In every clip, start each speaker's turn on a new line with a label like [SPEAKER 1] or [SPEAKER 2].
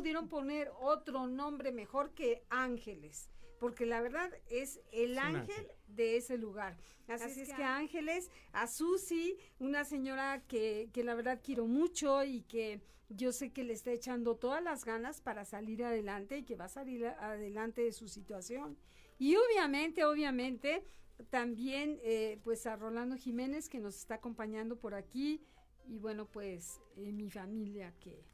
[SPEAKER 1] pudieron poner otro nombre mejor que Ángeles, porque la verdad es el ángel, de ese lugar. Así, es que Ángeles, a Susi, una señora que, que la verdad quiero mucho y que yo sé que le está echando todas las ganas para salir adelante y que va a salir adelante de su situación. Y obviamente, obviamente, también eh, pues a Rolando Jiménez que nos está acompañando por aquí y bueno pues eh, mi familia que,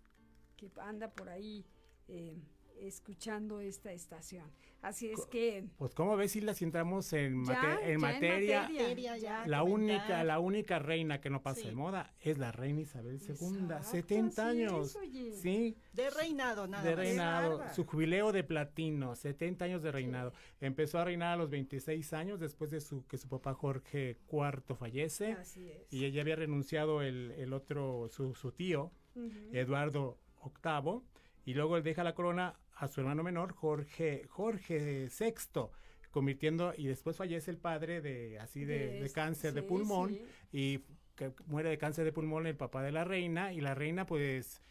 [SPEAKER 1] que anda por ahí eh, escuchando esta estación. Así es que...
[SPEAKER 2] Pues como ves, si entramos en, en materia, la única la única reina que no pasa de moda es la reina Isabel II, 70 años. sí.
[SPEAKER 3] De reinado, nada
[SPEAKER 2] De reinado, su jubileo de platino, 70 años de reinado. Empezó a reinar a los 26 años después de su que su papá Jorge IV fallece.
[SPEAKER 1] Así es.
[SPEAKER 2] Y ella había renunciado el, el otro, su, su tío, Eduardo VIII y luego él deja la corona a su hermano menor, Jorge, Jorge VI, convirtiendo, y después fallece el padre de así de, este, cáncer de pulmón, y que muere de cáncer de pulmón el papá de la reina, y la reina pues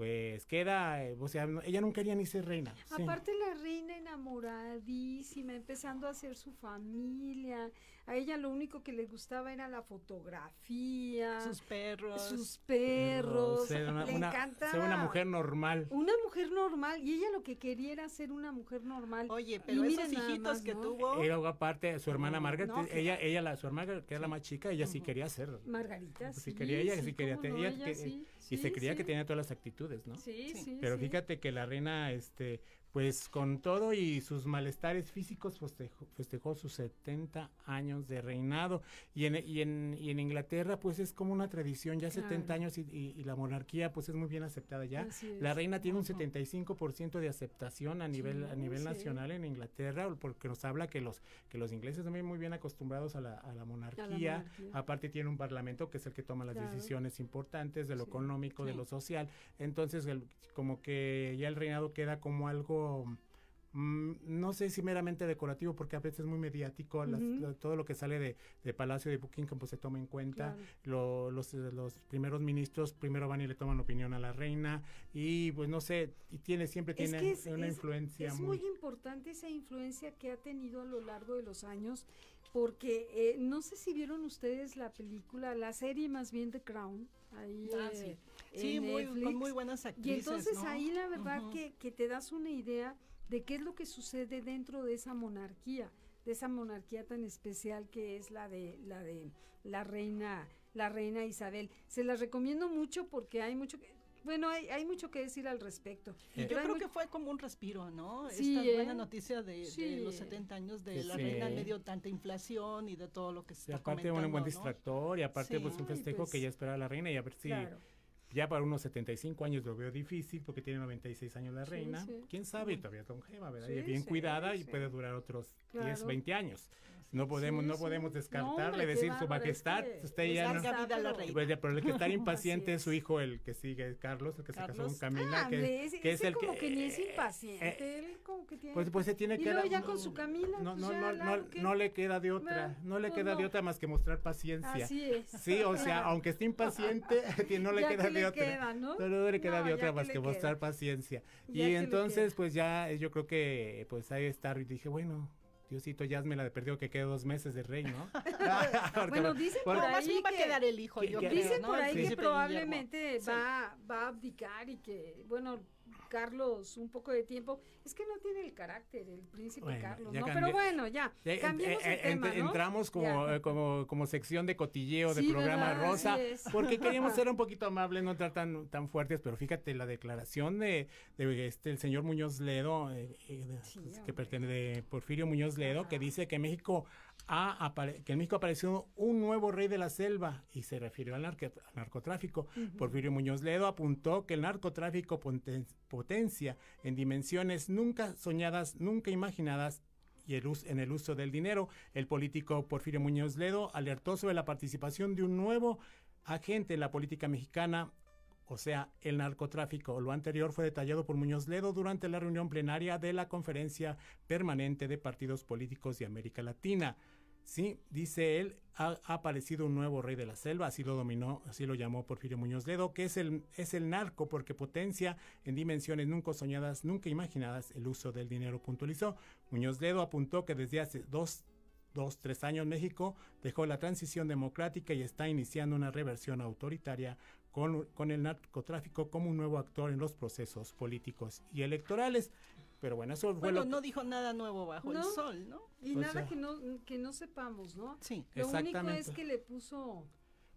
[SPEAKER 2] pues queda, eh, o sea, ella no quería ni ser reina.
[SPEAKER 1] Aparte la reina enamoradísima, empezando a hacer su familia. A ella lo único que le gustaba era la fotografía.
[SPEAKER 3] Sus perros.
[SPEAKER 1] Sus perros.
[SPEAKER 2] una, le encantaba. Ser una mujer normal.
[SPEAKER 1] Una mujer normal. Y ella lo que quería era ser una mujer normal.
[SPEAKER 3] Oye, pero esos hijitos que tuvo.
[SPEAKER 2] Era aparte, su hermana Margaret, ella, ella, la, su hermana que era la más chica, ella sí quería ser.
[SPEAKER 1] Margarita.
[SPEAKER 2] sí, quería, ella sí quería. Y se creía que tenía todas las actitudes. ¿no?
[SPEAKER 1] Sí, sí.
[SPEAKER 2] Pero fíjate que la reina, este, pues con todo y sus malestares físicos festejó, festejó sus 70 años de reinado. Y en, y en, y en Inglaterra pues es como una tradición, ya 70 años y, la monarquía pues es muy bien aceptada ya. La reina tiene un 75% de aceptación a nivel a nivel nacional en Inglaterra porque nos habla que los que los ingleses son muy bien acostumbrados a la, a la, monarquía. aparte tiene un parlamento que es el que toma las decisiones importantes de lo económico, de lo social, entonces como que ya el reinado queda como algo Mm, no sé si meramente decorativo, porque a veces es muy mediático, todo lo que sale de, Palacio de Buckingham pues se toma en cuenta, los, los primeros ministros primero van y le toman opinión a la reina, y pues no sé, y tiene siempre tiene una influencia.
[SPEAKER 1] Es muy... importante esa influencia que ha tenido a lo largo de los años, porque eh, no sé si vieron ustedes la película, la serie más bien The Crown, ahí ah,
[SPEAKER 3] sí. muy, con muy buenas actrices.
[SPEAKER 1] Y entonces ahí la verdad que, que te das una idea de qué es lo que sucede dentro de esa monarquía, de esa monarquía tan especial que es la de la de la reina la reina Isabel. Se las recomiendo mucho porque hay mucho que bueno, hay, hay mucho que decir al respecto.
[SPEAKER 3] Yo creo que fue como un respiro, ¿no? Esta buena ¿eh? noticia de, los 70 años de la reina en medio de tanta inflación y de todo lo que se y
[SPEAKER 2] aparte un buen distractor y aparte pues un festejo pues que ya espera la reina y a ver si ya para unos 75 años lo veo difícil porque tiene 96 años la reina. ¿Quién sabe? Todavía es longeva, ¿verdad? y bien cuidada y puede durar otros 10, 20 años. No podemos no podemos descartarle, decir su majestad, usted ya no... Pues, pero el que está impaciente es su hijo, el que sigue, Carlos, el que se casó con Camila,
[SPEAKER 1] ah, que, es el como que... ni es impaciente, eh, eh, él como que tiene...
[SPEAKER 2] Pues, pues se tiene
[SPEAKER 1] y
[SPEAKER 2] que...
[SPEAKER 1] Luego ya con su Camila,
[SPEAKER 2] no, pues no, no, no, le queda de otra, no le pues queda de otra más que mostrar paciencia.
[SPEAKER 1] Así es.
[SPEAKER 2] Sí, o sea, aunque esté impaciente, no le queda de Queda, ¿no? Le queda de otra más que, mostrar paciencia. y entonces, pues ya yo creo que pues ahí estar y dije, bueno, Diosito, ya me la de perdido que quede dos meses de rey, ¿no?
[SPEAKER 1] bueno, dicen por, ahí que,
[SPEAKER 3] va a quedar el hijo. Yo
[SPEAKER 1] dicen por ahí que probablemente va, va a abdicar y que, bueno, Carlos un poco de tiempo. Es que no tiene el carácter el príncipe Carlos, ¿no? Pero bueno, ya, cambiemos el tema,
[SPEAKER 2] Entramos como, eh, como, como sección de cotilleo de programa rosa, porque queríamos ser un poquito amables, no estar tan, tan fuertes, pero fíjate la declaración de, de este el señor Muñoz Ledo, eh, eh, que pertenece de Porfirio Muñoz Ledo, que dice que México que en México apareció un nuevo rey de la selva y se refirió al, narcotráfico. Porfirio Muñoz Ledo apuntó que el narcotráfico potencia en dimensiones nunca soñadas, nunca imaginadas y el en el uso del dinero. El político Porfirio Muñoz Ledo alertó sobre la participación de un nuevo agente en la política mexicana o sea, el narcotráfico. Lo anterior fue detallado por Muñoz Ledo durante la reunión plenaria de la Conferencia Permanente de Partidos Políticos de América Latina. Sí, dice él, ha, aparecido un nuevo rey de la selva, así lo dominó, así lo llamó Porfirio Muñoz Ledo, que es el, es el narco porque potencia en dimensiones nunca soñadas, nunca imaginadas el uso del dinero, puntualizó. Muñoz Ledo apuntó que desde hace dos, dos, tres años México dejó la transición democrática y está iniciando una reversión autoritaria con, con el narcotráfico como un nuevo actor en los procesos políticos y electorales. Pero bueno, eso
[SPEAKER 3] fue bueno, no dijo nada nuevo bajo el sol, ¿no?
[SPEAKER 1] Y nada que no que no sepamos, ¿no?
[SPEAKER 3] Sí,
[SPEAKER 1] Lo único es que le puso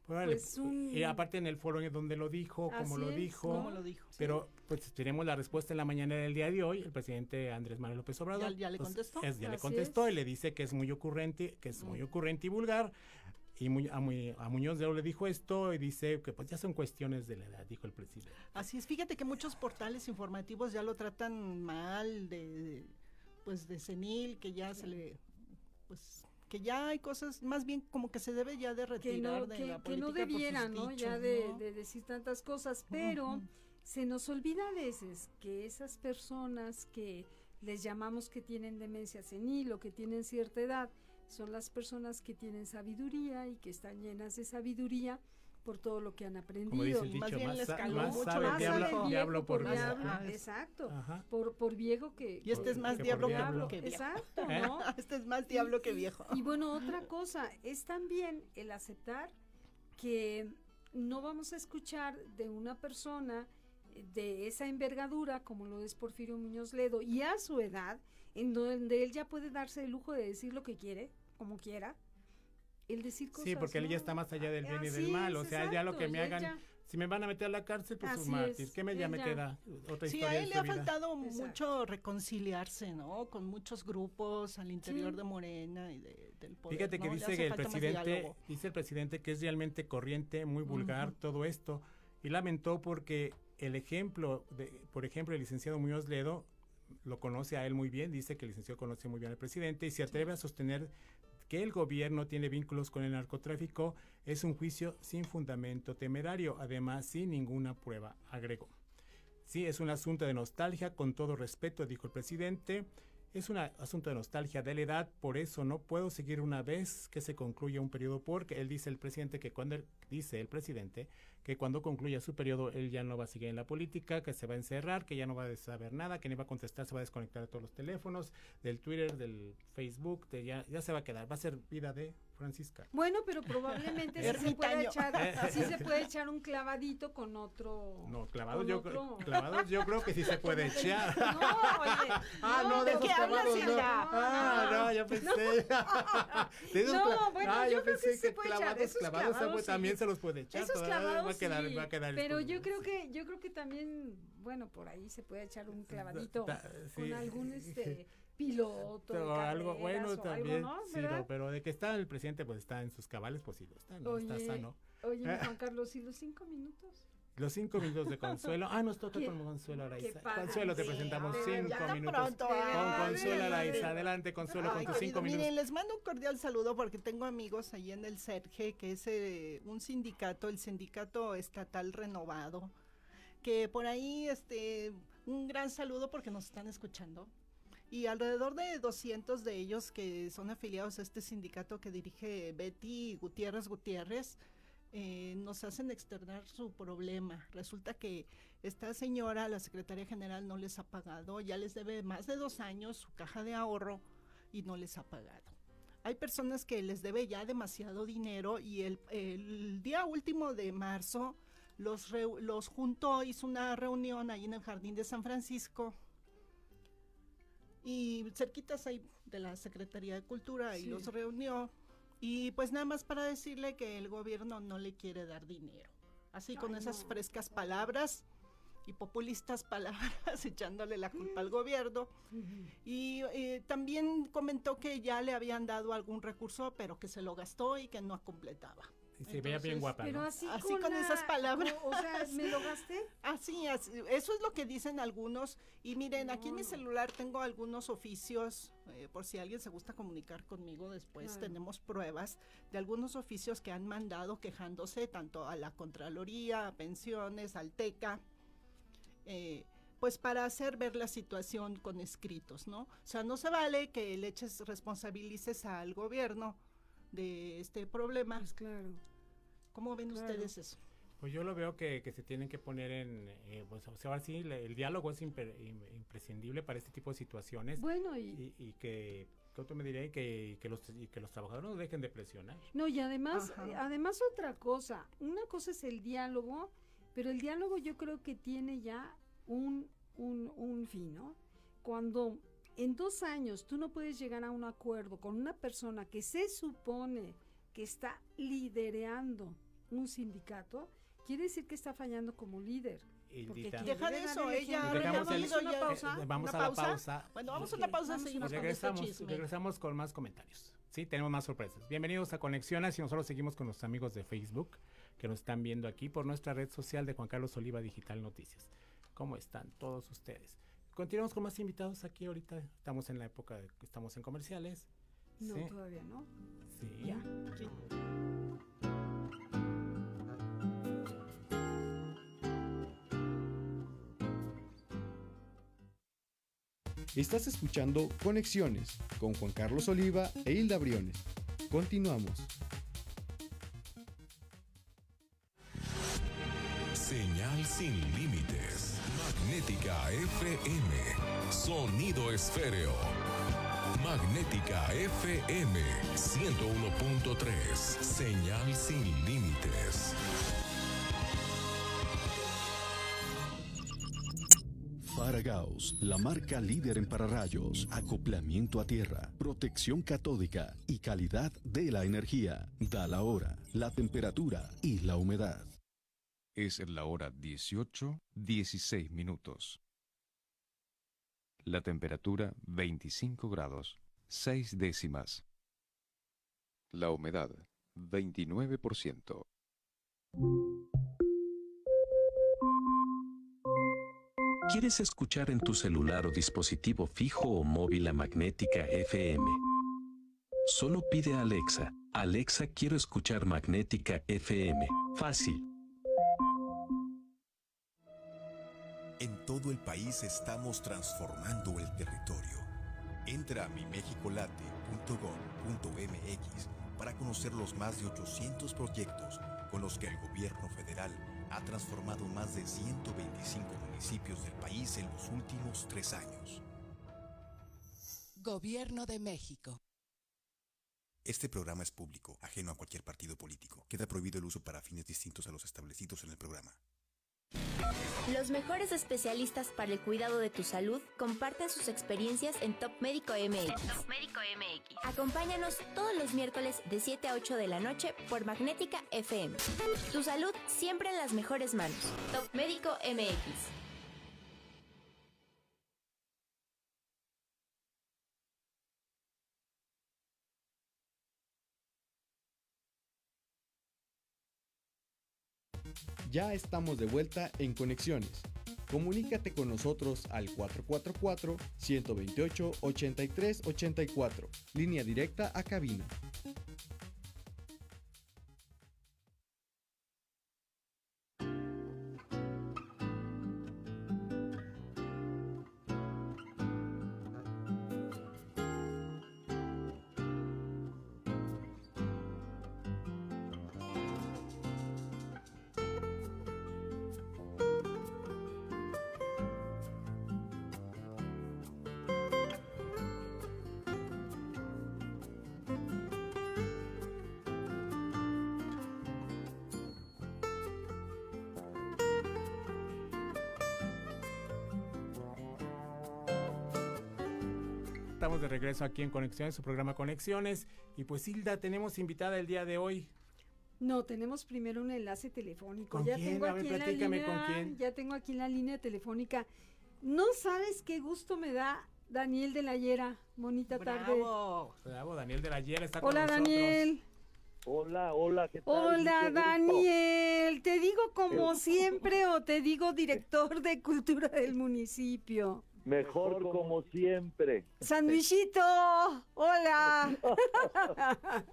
[SPEAKER 1] pues un...
[SPEAKER 2] Y aparte en el foro en donde lo dijo, como lo dijo.
[SPEAKER 3] ¿Cómo lo dijo?
[SPEAKER 2] Pero pues tenemos la respuesta en la mañana del día de hoy. El presidente Andrés Manuel López Obrador.
[SPEAKER 3] ¿Ya, le pues, contestó?
[SPEAKER 2] ya le contestó y le dice que es muy ocurrente, que es muy mm. ocurrente y vulgar y muy, a, a, Muñoz de Oro le dijo esto y dice que pues ya son cuestiones de la edad, dijo el presidente.
[SPEAKER 3] Así es, fíjate que muchos portales informativos ya lo tratan mal, de, pues de senil, que ya se le, pues que ya hay cosas, más bien como que se debe ya de retirar de la política
[SPEAKER 1] Que no debiera, ¿no? ya de, decir tantas cosas, pero se nos olvida a veces que esas personas que les llamamos que tienen demencia senil o que tienen cierta edad, son las personas que tienen sabiduría y que están llenas de sabiduría por todo lo que han aprendido.
[SPEAKER 2] más bien les caló mucho más diablo, por
[SPEAKER 1] diablo. exacto. Por, por viejo que.
[SPEAKER 3] Y este es más diablo, que viejo.
[SPEAKER 1] Exacto, ¿Eh? ¿no?
[SPEAKER 3] este es más diablo que viejo.
[SPEAKER 1] Y, bueno, otra cosa, es también el aceptar que no vamos a escuchar de una persona de esa envergadura, como lo es Porfirio Muñoz Ledo, y a su edad, en donde él ya puede darse el lujo de decir lo que quiere, como quiera, el decir cosas.
[SPEAKER 2] Sí, porque él ya está más allá del bien y del mal, o sea, ya lo que me hagan, si me van a meter a la cárcel, pues un mártir, ¿qué me, ya me queda?
[SPEAKER 3] Otra sí, a él le ha faltado mucho reconciliarse, ¿no? Con muchos grupos al interior de Morena y del poder.
[SPEAKER 2] Fíjate que dice que el presidente, dice el presidente que es realmente corriente, muy vulgar todo esto, y lamentó porque el ejemplo, de, por ejemplo, el licenciado Muñoz Ledo lo conoce a él muy bien, dice que el licenciado conoce muy bien al presidente y se atreve a sostener que el gobierno tiene vínculos con el narcotráfico es un juicio sin fundamento temerario, además sin ninguna prueba, agregó. Sí, es un asunto de nostalgia, con todo respeto, dijo el presidente. Es un asunto de nostalgia de la edad, por eso no puedo seguir una vez que se concluya un periodo, porque él dice el presidente que cuando dice el presidente que cuando concluya su periodo él ya no va a seguir en la política, que se va a encerrar, que ya no va a saber nada, que ni va a contestar, se va a desconectar de todos los teléfonos, del Twitter, del Facebook, de ya, ya se va a quedar, va a ser vida de Francisca.
[SPEAKER 1] Bueno, pero probablemente sí se, puede echar, sí se puede echar un clavadito con otro.
[SPEAKER 2] No, clavado yo, otro... clavados yo creo que sí se puede echar.
[SPEAKER 1] No, oye.
[SPEAKER 2] ah, no, de, esos clavados no. Ah, no, yo pensé.
[SPEAKER 1] no, bueno,
[SPEAKER 2] ah,
[SPEAKER 1] yo, pensé que, se puede
[SPEAKER 2] clavados,
[SPEAKER 1] echar.
[SPEAKER 2] clavados, clavados también se los puede echar.
[SPEAKER 1] Esos clavados
[SPEAKER 2] va a quedar, va a quedar
[SPEAKER 1] Pero yo creo que yo creo que también, bueno, por ahí se puede echar un clavadito con algún este piloto.
[SPEAKER 2] Pero algo bueno también. sí, pero de que está el presidente, pues está en sus cabales, pues sí, está, ¿no? está sano.
[SPEAKER 1] Oye, Juan Carlos, ¿y los cinco minutos?
[SPEAKER 2] Los cinco minutos de Consuelo. Ah, nos toca con Consuelo Araiza. Consuelo, te presentamos cinco minutos. con Consuelo Araiza. Adelante, Consuelo, con tus cinco minutos.
[SPEAKER 3] Miren, les mando un cordial saludo porque tengo amigos ahí en el CERGE, que es eh, un sindicato, el Sindicato Estatal Renovado, que por ahí, este, un gran saludo porque nos están escuchando y alrededor de 200 de ellos que son afiliados a este sindicato que dirige Betty Gutiérrez Gutiérrez, eh, nos hacen externar su problema. Resulta que esta señora, la secretaria general, no les ha pagado, ya les debe más de dos años su caja de ahorro y no les ha pagado. Hay personas que les debe ya demasiado dinero y el, día último de marzo los, los juntó, hizo una reunión ahí en el Jardín de San Francisco y cerquitas ahí de la Secretaría de Cultura y los reunió y pues nada más para decirle que el gobierno no le quiere dar dinero. Así con esas frescas palabras y populistas palabras echándole la culpa al gobierno. Y eh, también comentó que ya le habían dado algún recurso, pero que se lo gastó y que no completaba.
[SPEAKER 2] Y se veía bien guapa.
[SPEAKER 1] Pero así,
[SPEAKER 3] con, esas palabras.
[SPEAKER 1] O, sea, ¿me lo gasté?
[SPEAKER 3] Así, eso es lo que dicen algunos. Y miren, aquí en mi celular tengo algunos oficios, eh, por si alguien se gusta comunicar conmigo después, tenemos pruebas de algunos oficios que han mandado quejándose tanto a la Contraloría, a Pensiones, al TECA. Eh, pues para hacer ver la situación con escritos, ¿no? O sea, no se vale que le eches responsabilices al gobierno de este problema.
[SPEAKER 1] Pues claro.
[SPEAKER 3] ¿Cómo ven ustedes eso?
[SPEAKER 2] Pues yo lo veo que, que se tienen que poner en, eh, pues o sea, ahora sí, le- el diálogo es imper- imprescindible para este tipo de situaciones
[SPEAKER 1] Bueno, y,
[SPEAKER 2] y, y que, ¿qué otro me diría? Y que, y que los, y que los trabajadores no dejen de presionar.
[SPEAKER 1] no, y además,
[SPEAKER 3] Ajá.
[SPEAKER 1] eh, además otra cosa, una cosa es el diálogo, pero el diálogo yo creo que tiene ya un, un, un fin, ¿no? Cuando en dos años tú no puedes llegar a un acuerdo con una persona que se supone que está liderando un sindicato, quiere decir que está fallando como líder.
[SPEAKER 3] Deja de eso, ella
[SPEAKER 1] una
[SPEAKER 3] ya-
[SPEAKER 1] pausa.
[SPEAKER 2] Eh, vamos
[SPEAKER 3] ¿Una
[SPEAKER 2] a la
[SPEAKER 3] pausa?
[SPEAKER 2] pausa.
[SPEAKER 3] Bueno, vamos a una pausa,
[SPEAKER 1] vamos
[SPEAKER 3] seguimos
[SPEAKER 1] una
[SPEAKER 3] con este
[SPEAKER 2] regresamos, regresamos con más comentarios. Sí, tenemos más sorpresas. Bienvenidos a Conexiones y nosotros seguimos con nuestros amigos de Facebook que nos están viendo aquí por nuestra red social de Juan Carlos Oliva Digital Noticias. ¿Cómo están todos ustedes? Continuamos con más invitados aquí ahorita. Estamos en la época de que estamos en comerciales.
[SPEAKER 1] No,
[SPEAKER 2] Sí.
[SPEAKER 1] todavía no.
[SPEAKER 2] Sí.
[SPEAKER 1] Ya.
[SPEAKER 3] Sí.
[SPEAKER 4] Estás escuchando Conexiones con Juan Carlos Oliva e Hilda Briones. Continuamos.
[SPEAKER 5] Señal sin límites. Magnética FM. Sonido esféreo. Magnética FM 101.3. Señal sin límites.
[SPEAKER 6] Faragaos, la marca líder en pararrayos, acoplamiento a tierra, protección catódica y calidad de la energía. Da la hora, la temperatura y la humedad.
[SPEAKER 7] Es la hora 18, 16 minutos. La temperatura 25 grados, 6 décimas. La humedad 29%.
[SPEAKER 8] ¿Quieres escuchar en tu celular o dispositivo fijo o móvil a Magnética FM? Solo pide a Alexa, Alexa quiero escuchar Magnética FM. Fácil.
[SPEAKER 9] En todo el país estamos transformando el territorio. Entra a mimexicolate.gov.mx para conocer los más de 800 proyectos con los que el gobierno federal ha transformado más de 125 municipios del país en los últimos tres años.
[SPEAKER 10] Gobierno de México.
[SPEAKER 9] Este programa es público, ajeno a cualquier partido político. Queda prohibido el uso para fines distintos a los establecidos en el programa.
[SPEAKER 11] Los mejores especialistas para el cuidado de tu salud comparten sus experiencias en Top Médico MX. Acompáñanos todos los miércoles de 7 a 8 de la noche por Magnética FM. Tu salud siempre en las mejores manos. Top Médico MX.
[SPEAKER 4] Ya estamos de vuelta en Conexiones. Comunícate con nosotros al 444-128-8384, línea directa a cabina.
[SPEAKER 2] Regreso aquí en Conexiones, su programa Conexiones. Y pues Hilda, tenemos invitada el día de hoy.
[SPEAKER 1] No, tenemos primero un enlace telefónico.
[SPEAKER 2] ¿Con
[SPEAKER 1] ya
[SPEAKER 2] quién?
[SPEAKER 1] tengo
[SPEAKER 2] A ver,
[SPEAKER 1] aquí en la
[SPEAKER 2] platícame,
[SPEAKER 1] línea,
[SPEAKER 2] ¿con quién?
[SPEAKER 1] ya tengo aquí en la línea telefónica. No sabes qué gusto me da Daniel de la Hiera. Bonita tarde.
[SPEAKER 3] Bravo.
[SPEAKER 2] Bravo, Daniel de la Hiera está con
[SPEAKER 1] Hola. Daniel.
[SPEAKER 12] Hola, hola, ¿qué tal?
[SPEAKER 1] Hola. Daniel. ¿Te digo como
[SPEAKER 12] Eh.
[SPEAKER 1] siempre o te digo director de cultura del municipio?
[SPEAKER 12] Mejor como siempre.
[SPEAKER 1] Sandwichito, hola.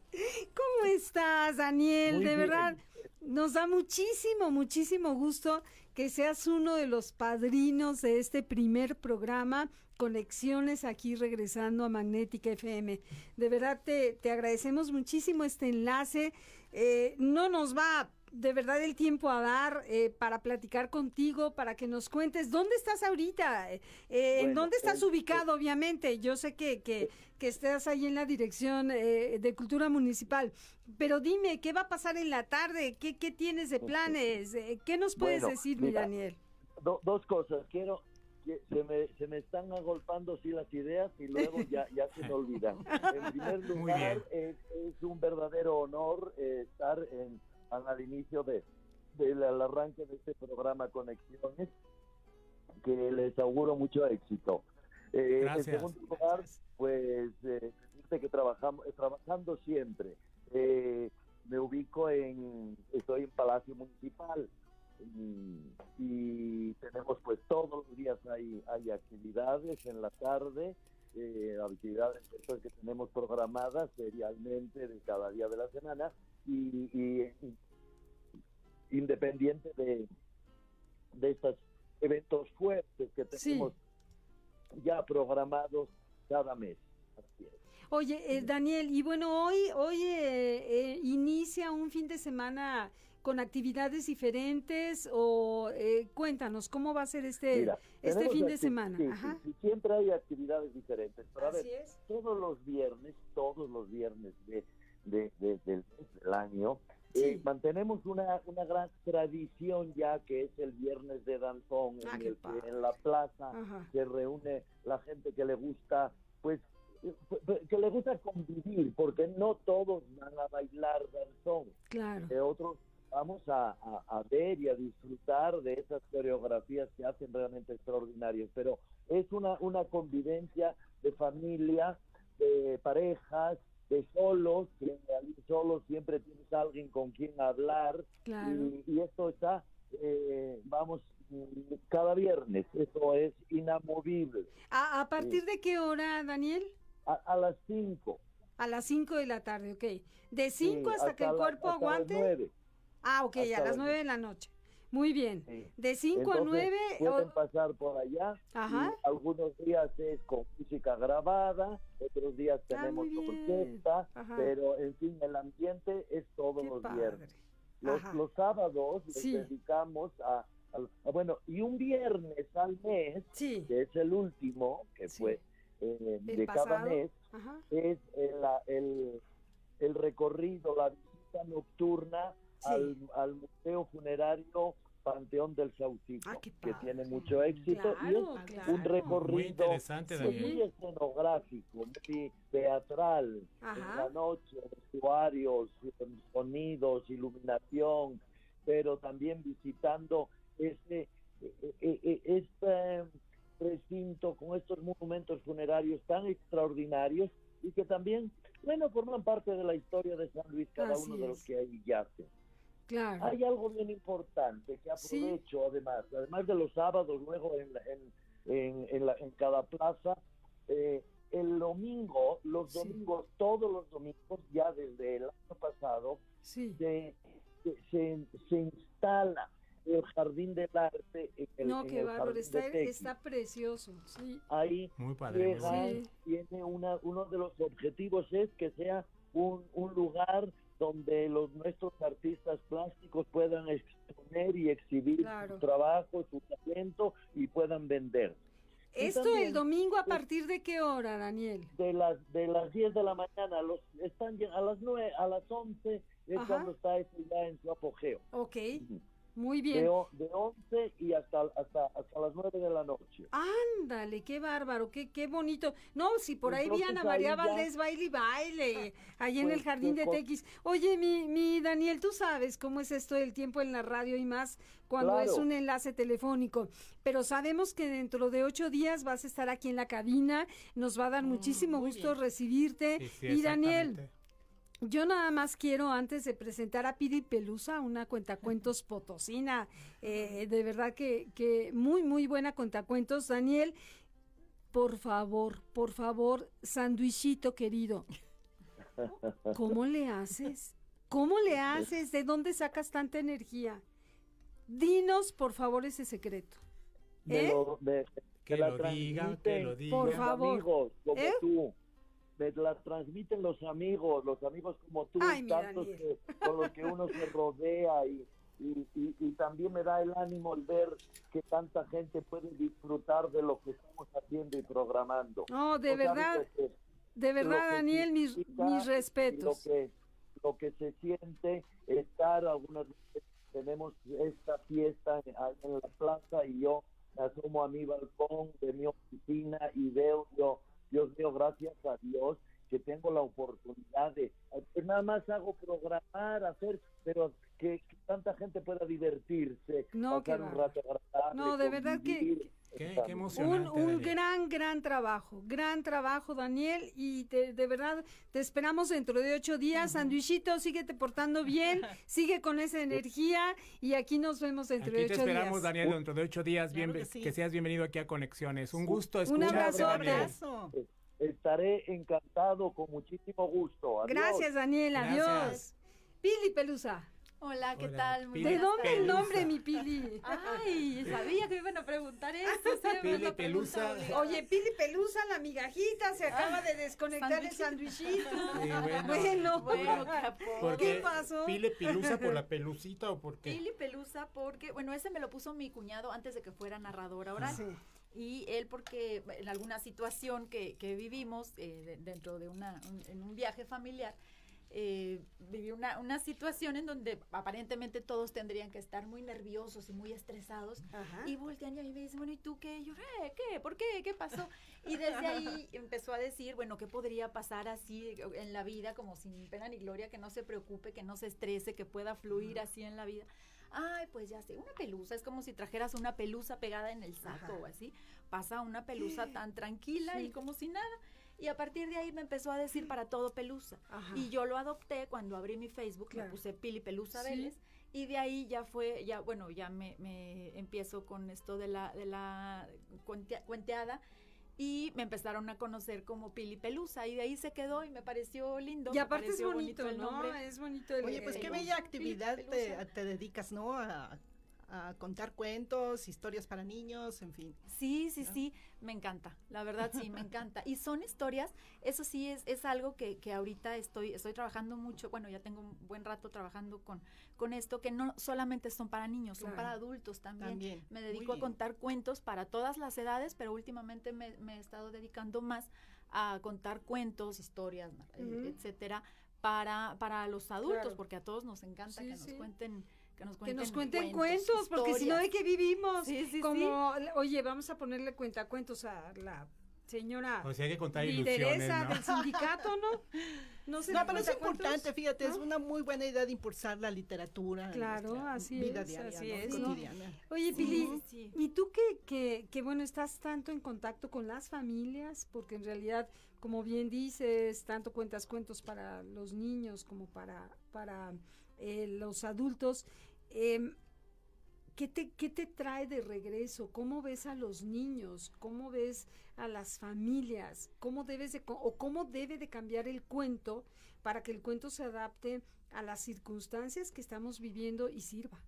[SPEAKER 1] ¿Cómo estás, Daniel?
[SPEAKER 12] Muy
[SPEAKER 1] de
[SPEAKER 12] bien.
[SPEAKER 1] verdad, nos da muchísimo, muchísimo gusto que que seas uno de los padrinos de este primer programa conexiones aquí regresando a Magnética FM. De verdad te, te agradecemos muchísimo este enlace. Eh, no nos va de verdad el tiempo a dar eh, para platicar contigo, para que nos cuentes dónde estás ahorita, eh, en dónde estás ubicado, obviamente. Yo sé que, que, que estás ahí en la dirección de Cultura Municipal, pero dime, ¿qué va a pasar en la tarde? ¿Qué, qué tienes de planes? ¿Qué nos puedes decir, mi Daniel?
[SPEAKER 12] dos cosas. Quiero, se me, se me están agolpando sí las ideas y luego ya, ya se me olvidan. En primer lugar, es, un verdadero honor eh, estar en, al inicio de, del arranque de este programa Conexiones, que les auguro mucho éxito. Eh, en segundo lugar, pues eh, que trabajamos, trabajando siempre. Eh, me ubico en, estoy en Palacio Municipal, y, tenemos pues todos los días hay, hay actividades en la tarde, eh, actividades que tenemos programadas serialmente de cada día de la semana y, independiente de, de estos eventos fuertes que tenemos ya programados cada mes.
[SPEAKER 1] Oye, eh, Daniel, y bueno, hoy, hoy eh, eh, inicia un fin de semana con actividades diferentes o eh, cuéntanos cómo va a ser este este fin de semana.
[SPEAKER 12] siempre hay actividades diferentes, pero a ver, todos los viernes, todos los viernes de, del, año. Eh, mantenemos una, una gran tradición ya que es el viernes de danzón en ah, el que en la plaza se reúne la gente que le gusta pues eh, que le gusta convivir, porque no todos van a bailar danzón.
[SPEAKER 1] Claro.
[SPEAKER 12] otros vamos a, ver y a disfrutar de esas coreografías que hacen realmente extraordinarias, pero es una, una convivencia de familia, de parejas, de solos, que solos siempre tienes alguien con quien hablar y, esto está, eh, vamos, cada viernes, eso es inamovible.
[SPEAKER 1] ¿A, partir de qué hora, Daniel?
[SPEAKER 12] A, las 5.
[SPEAKER 1] A las 5 de la tarde, ok. De 5 hasta, que el cuerpo aguante. Ah, ok, a las nueve de la noche. Muy bien. De 5 a 9.
[SPEAKER 12] Pueden pasar por allá. Ajá. algunos días es con música grabada, otros días ah, tenemos orquesta, pero en fin, el ambiente es todos los viernes. Los, los, sábados les dedicamos a, Bueno, y un viernes al mes, que es el último, que fue eh, de cada mes, es el, el, el recorrido, la visita nocturna al, Museo Funerario Panteón del Saucito, ah, que tiene mucho éxito y es un recorrido muy, escenográfico, muy teatral, en la noche, vestuarios, sonidos, iluminación, pero también visitando este, este recinto con estos monumentos funerarios tan extraordinarios y que también, bueno, forman parte de la historia de San Luis, cada uno de los que ahí yacen. Hay algo bien importante que aprovecho además, además de los sábados, luego en, en, en, la, en cada plaza, eh, el domingo, los domingos, todos los domingos, ya desde el año pasado, se, se, se, instala el jardín del arte
[SPEAKER 1] en el, no qué bárbaro está, está precioso sí.
[SPEAKER 12] Ahí muy padre tiene una uno de los objetivos es que sea un, un lugar donde los nuestros artistas plásticos puedan exponer y exhibir su trabajo, su talento y puedan vender.
[SPEAKER 1] ¿Esto el domingo a partir de qué hora, Daniel?
[SPEAKER 12] De las de las 10 de la mañana, los están a las 9, a las 11 es cuando está esto ya en su apogeo.
[SPEAKER 1] Ok. Muy bien.
[SPEAKER 12] De, 11 y hasta, hasta, hasta las 9 de la noche.
[SPEAKER 1] Ándale, qué bárbaro, qué, qué bonito. No, si por ahí vi a María Valdés baile y baile, ahí en el pues, jardín de Tequis. Oye, mi, mi Daniel, tú sabes cómo es esto del tiempo en la radio y más cuando es un enlace telefónico. Pero sabemos que dentro de ocho días vas a estar aquí en la cabina. Nos va a dar mm, muchísimo gusto recibirte. y Daniel. Yo nada más quiero, antes de presentar a Pidi Pelusa, una cuentacuentos potosina, eh, de verdad que, que muy, muy buena cuentacuentos. Daniel, por favor, por favor, sandwichito querido, ¿cómo le haces? ¿Cómo le haces? ¿De dónde sacas tanta energía? Dinos, por favor, ese secreto.
[SPEAKER 12] ¿Eh?
[SPEAKER 2] que, lo diga, que lo diga.
[SPEAKER 1] Por favor.
[SPEAKER 12] Amigos como ¿Eh? tú. Me la transmiten los amigos, los amigos como tú, tantos que, con los que uno se rodea y, y, y, también me da el ánimo el ver que tanta gente puede disfrutar de lo que estamos haciendo y programando.
[SPEAKER 1] No, de verdad, de verdad, Daniel, mis, mis respetos.
[SPEAKER 12] Lo que, lo que se siente estar algunas veces tenemos esta fiesta en, en la plaza y yo asomo a mi balcón de mi oficina y veo yo, Dios mío, gracias a Dios que tengo la oportunidad de, nada más hago programar, hacer, pero que, tanta gente pueda divertirse,
[SPEAKER 1] no, pasar un rato agradable. No, de verdad que,
[SPEAKER 2] Qué, emocionante,
[SPEAKER 1] un, un gran, gran trabajo, gran trabajo, Daniel, y de, de verdad te esperamos dentro de ocho días. Sandwichito, síguete portando bien, sigue con esa energía y aquí nos vemos dentro de ocho días.
[SPEAKER 2] te esperamos, Daniel, dentro de ocho días. Bien, que, seas bienvenido aquí a Conexiones. Un gusto
[SPEAKER 1] escucharte, Un abrazo.
[SPEAKER 12] Estaré encantado, con muchísimo gusto.
[SPEAKER 1] Gracias, Daniel. Adiós. Pili Pelusa.
[SPEAKER 10] Hola, ¿qué tal?
[SPEAKER 1] ¿De dónde el nombre, mi Pili?
[SPEAKER 10] Ay, sabía que me iban a preguntar eso.
[SPEAKER 2] Pili Pelusa.
[SPEAKER 1] Oye, Pili Pelusa, la migajita, se acaba de desconectar el sandwichito.
[SPEAKER 2] bueno,
[SPEAKER 1] bueno, ¿qué pasó?
[SPEAKER 2] Pili Pelusa por la pelucita o por qué?
[SPEAKER 10] Pili Pelusa porque, bueno, ese me lo puso mi cuñado antes de que fuera narradora oral. Sí. Y él porque en alguna situación que, que vivimos eh, dentro de una, en un viaje familiar, eh, viví una, una, situación en donde aparentemente todos tendrían que estar muy nerviosos y muy estresados. Y voltean y me dicen, bueno, ¿y tú qué? yo, eh, ¿qué? ¿Por qué? ¿Qué pasó? Y desde ahí empezó a decir, bueno, ¿qué podría pasar así en la vida, como sin pena ni gloria, que no se preocupe, que no se estrese, que pueda fluir así en la vida? Ay, pues ya sé, una pelusa, es como si trajeras una pelusa pegada en el saco o así. Pasa una pelusa tan tranquila y como si nada. Y a partir de ahí me empezó a decir para todo Pelusa. Y yo lo adopté cuando abrí mi Facebook, le puse Pili Pelusa Vélez. Y de ahí ya fue, ya bueno, ya me, me empiezo con esto de la, de la cuenteada y me empezaron a conocer como Pili Pelusa y de ahí se quedó y me pareció lindo.
[SPEAKER 1] Y aparte es bonito, el nombre. Es bonito el
[SPEAKER 3] Oye, pues qué bella actividad te, te, dedicas, ¿no? A, a contar cuentos, historias para niños, en fin.
[SPEAKER 10] Sí, sí, sí, me encanta, la verdad sí, me encanta. Y son historias, eso sí es, es algo que, que ahorita estoy, estoy trabajando mucho, bueno, ya tengo un buen rato trabajando con, con esto, que no solamente son para niños, son para adultos también. Me dedico a contar cuentos para todas las edades, pero últimamente me, he estado dedicando más a contar cuentos, historias, etcétera, para, para los adultos, porque a todos nos encanta que nos cuenten
[SPEAKER 1] que nos cuenten, cuentos, porque si no, ¿de qué vivimos? Como, oye, vamos a ponerle cuenta cuentos a la señora
[SPEAKER 2] o sea, hay que contar ilusiones, ¿no?
[SPEAKER 1] del sindicato, ¿no?
[SPEAKER 3] No, sé no pero es importante, fíjate, es una muy buena idea de impulsar la literatura
[SPEAKER 1] claro, en así vida
[SPEAKER 3] es, diaria,
[SPEAKER 1] así es, cotidiana. Oye, Pili, ¿y tú que, que, que, bueno, estás tanto en contacto con las familias? Porque en realidad, como bien dices, tanto cuentas cuentos para los niños como para, para eh, los adultos. Eh, ¿qué, te, ¿Qué te trae de regreso? ¿Cómo ves a los niños? ¿Cómo ves a las familias? ¿Cómo debes de, o cómo debe de cambiar el cuento para que el cuento se adapte a las circunstancias que estamos viviendo y sirva?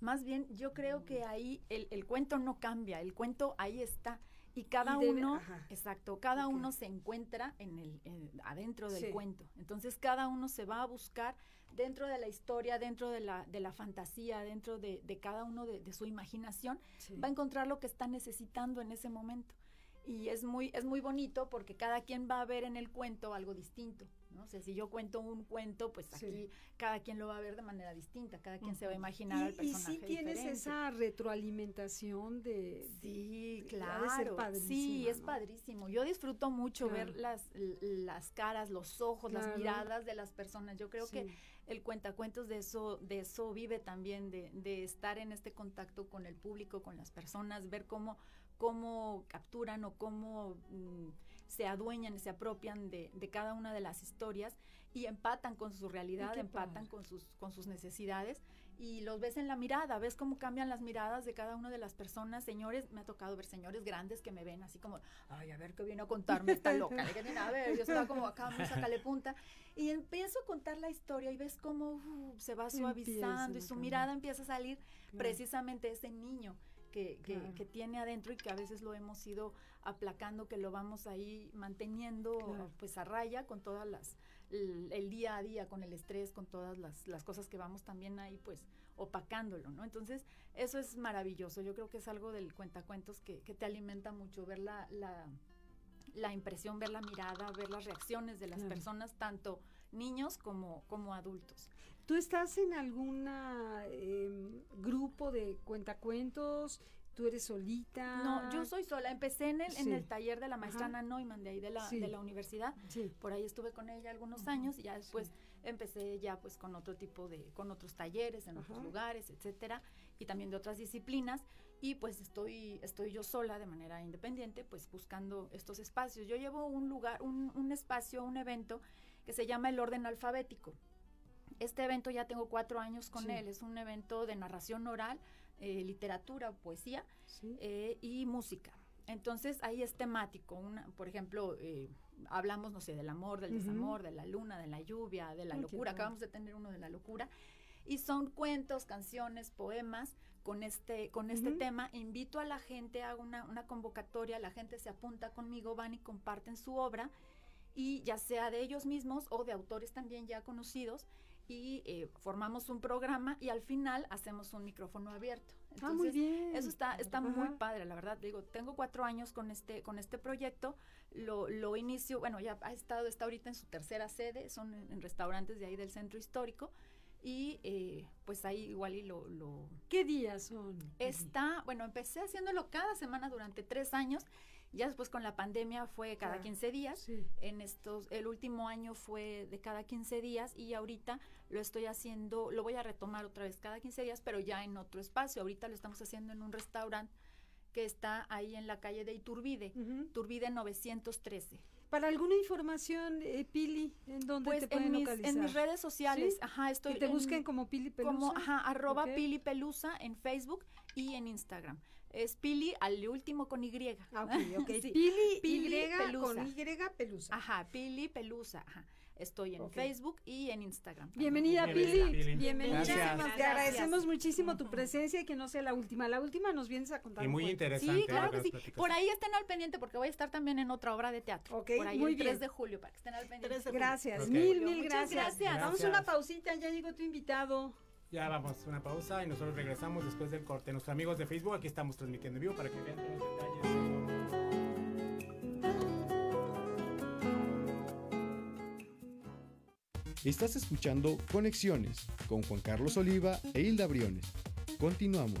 [SPEAKER 10] Más bien, yo creo que ahí el, el cuento no cambia, el cuento ahí está y cada uno, exacto, cada uno se encuentra en el, adentro del cuento. Entonces cada uno se va a buscar dentro de la historia, dentro de la, de la fantasía, dentro de, de cada uno de, su imaginación, va a encontrar lo que está necesitando en ese momento. Y es muy, es muy bonito porque cada quien va a ver en el cuento algo distinto. ¿No? O sea, si yo cuento un cuento, pues aquí cada quien lo va a ver de manera distinta, cada quien se va a imaginar al personaje.
[SPEAKER 1] Y sí tienes esa retroalimentación de...
[SPEAKER 10] Sí, claro. sí, es padrísimo. Yo disfruto mucho ver las, las caras, los ojos, las miradas de las personas. Yo creo que el cuentacuentos de eso, de eso vive también, de, de estar en este contacto con el público, con las personas, ver cómo, cómo capturan o cómo... Mm, se adueñan y se apropian de, de, cada una de las historias y empatan con su realidad, empatan con sus, con sus necesidades y los ves en la mirada, ves cómo cambian las miradas de cada una de las personas, señores, me ha tocado ver señores grandes que me ven así como, ay, a ver qué viene a contarme esta loca, a ver, yo estaba como acá, muy sacale punta, y empiezo a contar la historia y ves cómo uh, se va suavizando y su mirada empieza a salir precisamente ese niño. Que, que, tiene adentro y que a veces lo hemos ido aplacando, que lo vamos ahí manteniendo pues a raya con todas las, el, día a día, con el estrés, con todas las, las cosas que vamos también ahí pues opacándolo, ¿no? Entonces, eso es maravilloso. Yo creo que es algo del cuentacuentos que, que te alimenta mucho, ver la, la, la, impresión, ver la mirada, ver las reacciones de las personas, tanto niños como, como adultos.
[SPEAKER 1] ¿Tú estás en algún em, grupo de cuentacuentos? ¿Tú eres solita?
[SPEAKER 10] No, yo soy sola. Empecé en el, en el taller de la maestra Ana Neumann de ahí de la, de la universidad. Por ahí estuve con ella algunos años y ya después empecé ya pues con otro tipo de, con otros talleres en otros lugares, etcétera, y también de otras disciplinas. Y pues estoy, estoy yo sola de manera independiente, pues buscando estos espacios. Yo llevo un lugar, un, un espacio, un evento que se llama el orden alfabético. Este evento ya tengo cuatro años con él. Es un evento de narración oral eh, literatura, poesía eh, y música. Entonces ahí es temático. Una, por ejemplo, eh, hablamos, no sé, del amor, del desamor, de la luna, de la lluvia, de la locura. Acabamos de tener uno de la locura. Y son cuentos, canciones, poemas con este, con este tema. Invito a la gente, hago una, una convocatoria, la gente se apunta conmigo, van y comparten su obra y ya sea de ellos mismos o de autores también ya conocidos y eh, formamos un programa y al final hacemos un micrófono abierto.
[SPEAKER 1] Entonces, ah, muy bien.
[SPEAKER 10] Eso está, está muy padre, la verdad. Digo, tengo cuatro años con este, con este proyecto. Lo, lo inicio, bueno, ya ha estado, está ahorita en su tercera sede, son en, restaurantes de ahí del centro histórico. Y eh, pues ahí igual y lo, lo...
[SPEAKER 1] ¿Qué días son?
[SPEAKER 10] Está, bueno, empecé haciéndolo cada semana durante tres años ya después con la pandemia fue cada 15 días. En estos, el último año fue de cada 15 días y ahorita lo estoy haciendo, lo voy a retomar otra vez cada 15 días, pero ya en otro espacio. Ahorita lo estamos haciendo en un restaurante que está ahí en la calle de Iturbide, Iturbide 913.
[SPEAKER 1] Para alguna información, eh, Pili, ¿en dónde
[SPEAKER 10] pues
[SPEAKER 1] te pueden
[SPEAKER 10] en mis,
[SPEAKER 1] localizar?
[SPEAKER 10] En mis redes sociales, ajá, estoy.
[SPEAKER 1] Que te busquen como Pili Pelusa.
[SPEAKER 10] Como, ajá, arroba Pili Pelusa en Facebook y en Instagram. Es Pili al último con Y.
[SPEAKER 1] Ah, ok, ok. Pili, y Pelusa. con Y Pelusa.
[SPEAKER 10] Ajá, Pili Pelusa, ajá. Estoy en Facebook y en Instagram.
[SPEAKER 1] Bienvenida, Pili. Bienvenida. Te agradecemos muchísimo tu presencia y que no sea la última. La última nos vienes a contar.
[SPEAKER 2] Y muy interesante.
[SPEAKER 10] Sí, claro que sí. Por ahí estén al pendiente porque voy a estar también en otra obra de teatro.
[SPEAKER 1] Ok,
[SPEAKER 10] Por ahí
[SPEAKER 1] muy
[SPEAKER 10] el 3
[SPEAKER 1] bien.
[SPEAKER 10] de julio para que estén al pendiente.
[SPEAKER 1] Gracias, mil, mil
[SPEAKER 10] Muchas
[SPEAKER 1] gracias.
[SPEAKER 10] gracias.
[SPEAKER 1] Vamos a una pausita, ya llegó tu invitado.
[SPEAKER 2] Ya vamos, una pausa y nosotros regresamos después del corte. Nuestros amigos de Facebook, aquí estamos transmitiendo en vivo para que vean todos los detalles.
[SPEAKER 4] Estás escuchando Conexiones con Juan Carlos Oliva e Hilda Briones. Continuamos.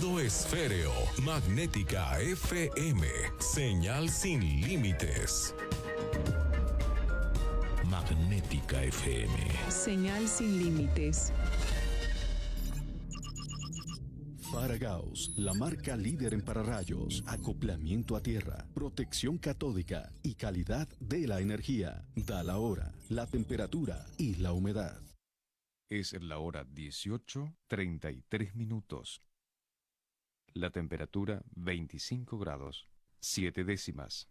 [SPEAKER 5] esféreo, magnética FM, señal sin límites. Magnética FM.
[SPEAKER 13] Señal sin límites.
[SPEAKER 6] Faragaos, la marca líder en pararrayos, acoplamiento a tierra, protección catódica y calidad de la energía. Da la hora, la temperatura y la humedad.
[SPEAKER 7] Es la hora 18, 33 minutos. La temperatura 25 grados, 7 décimas.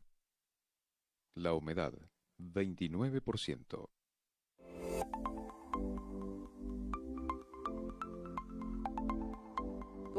[SPEAKER 7] La humedad 29%.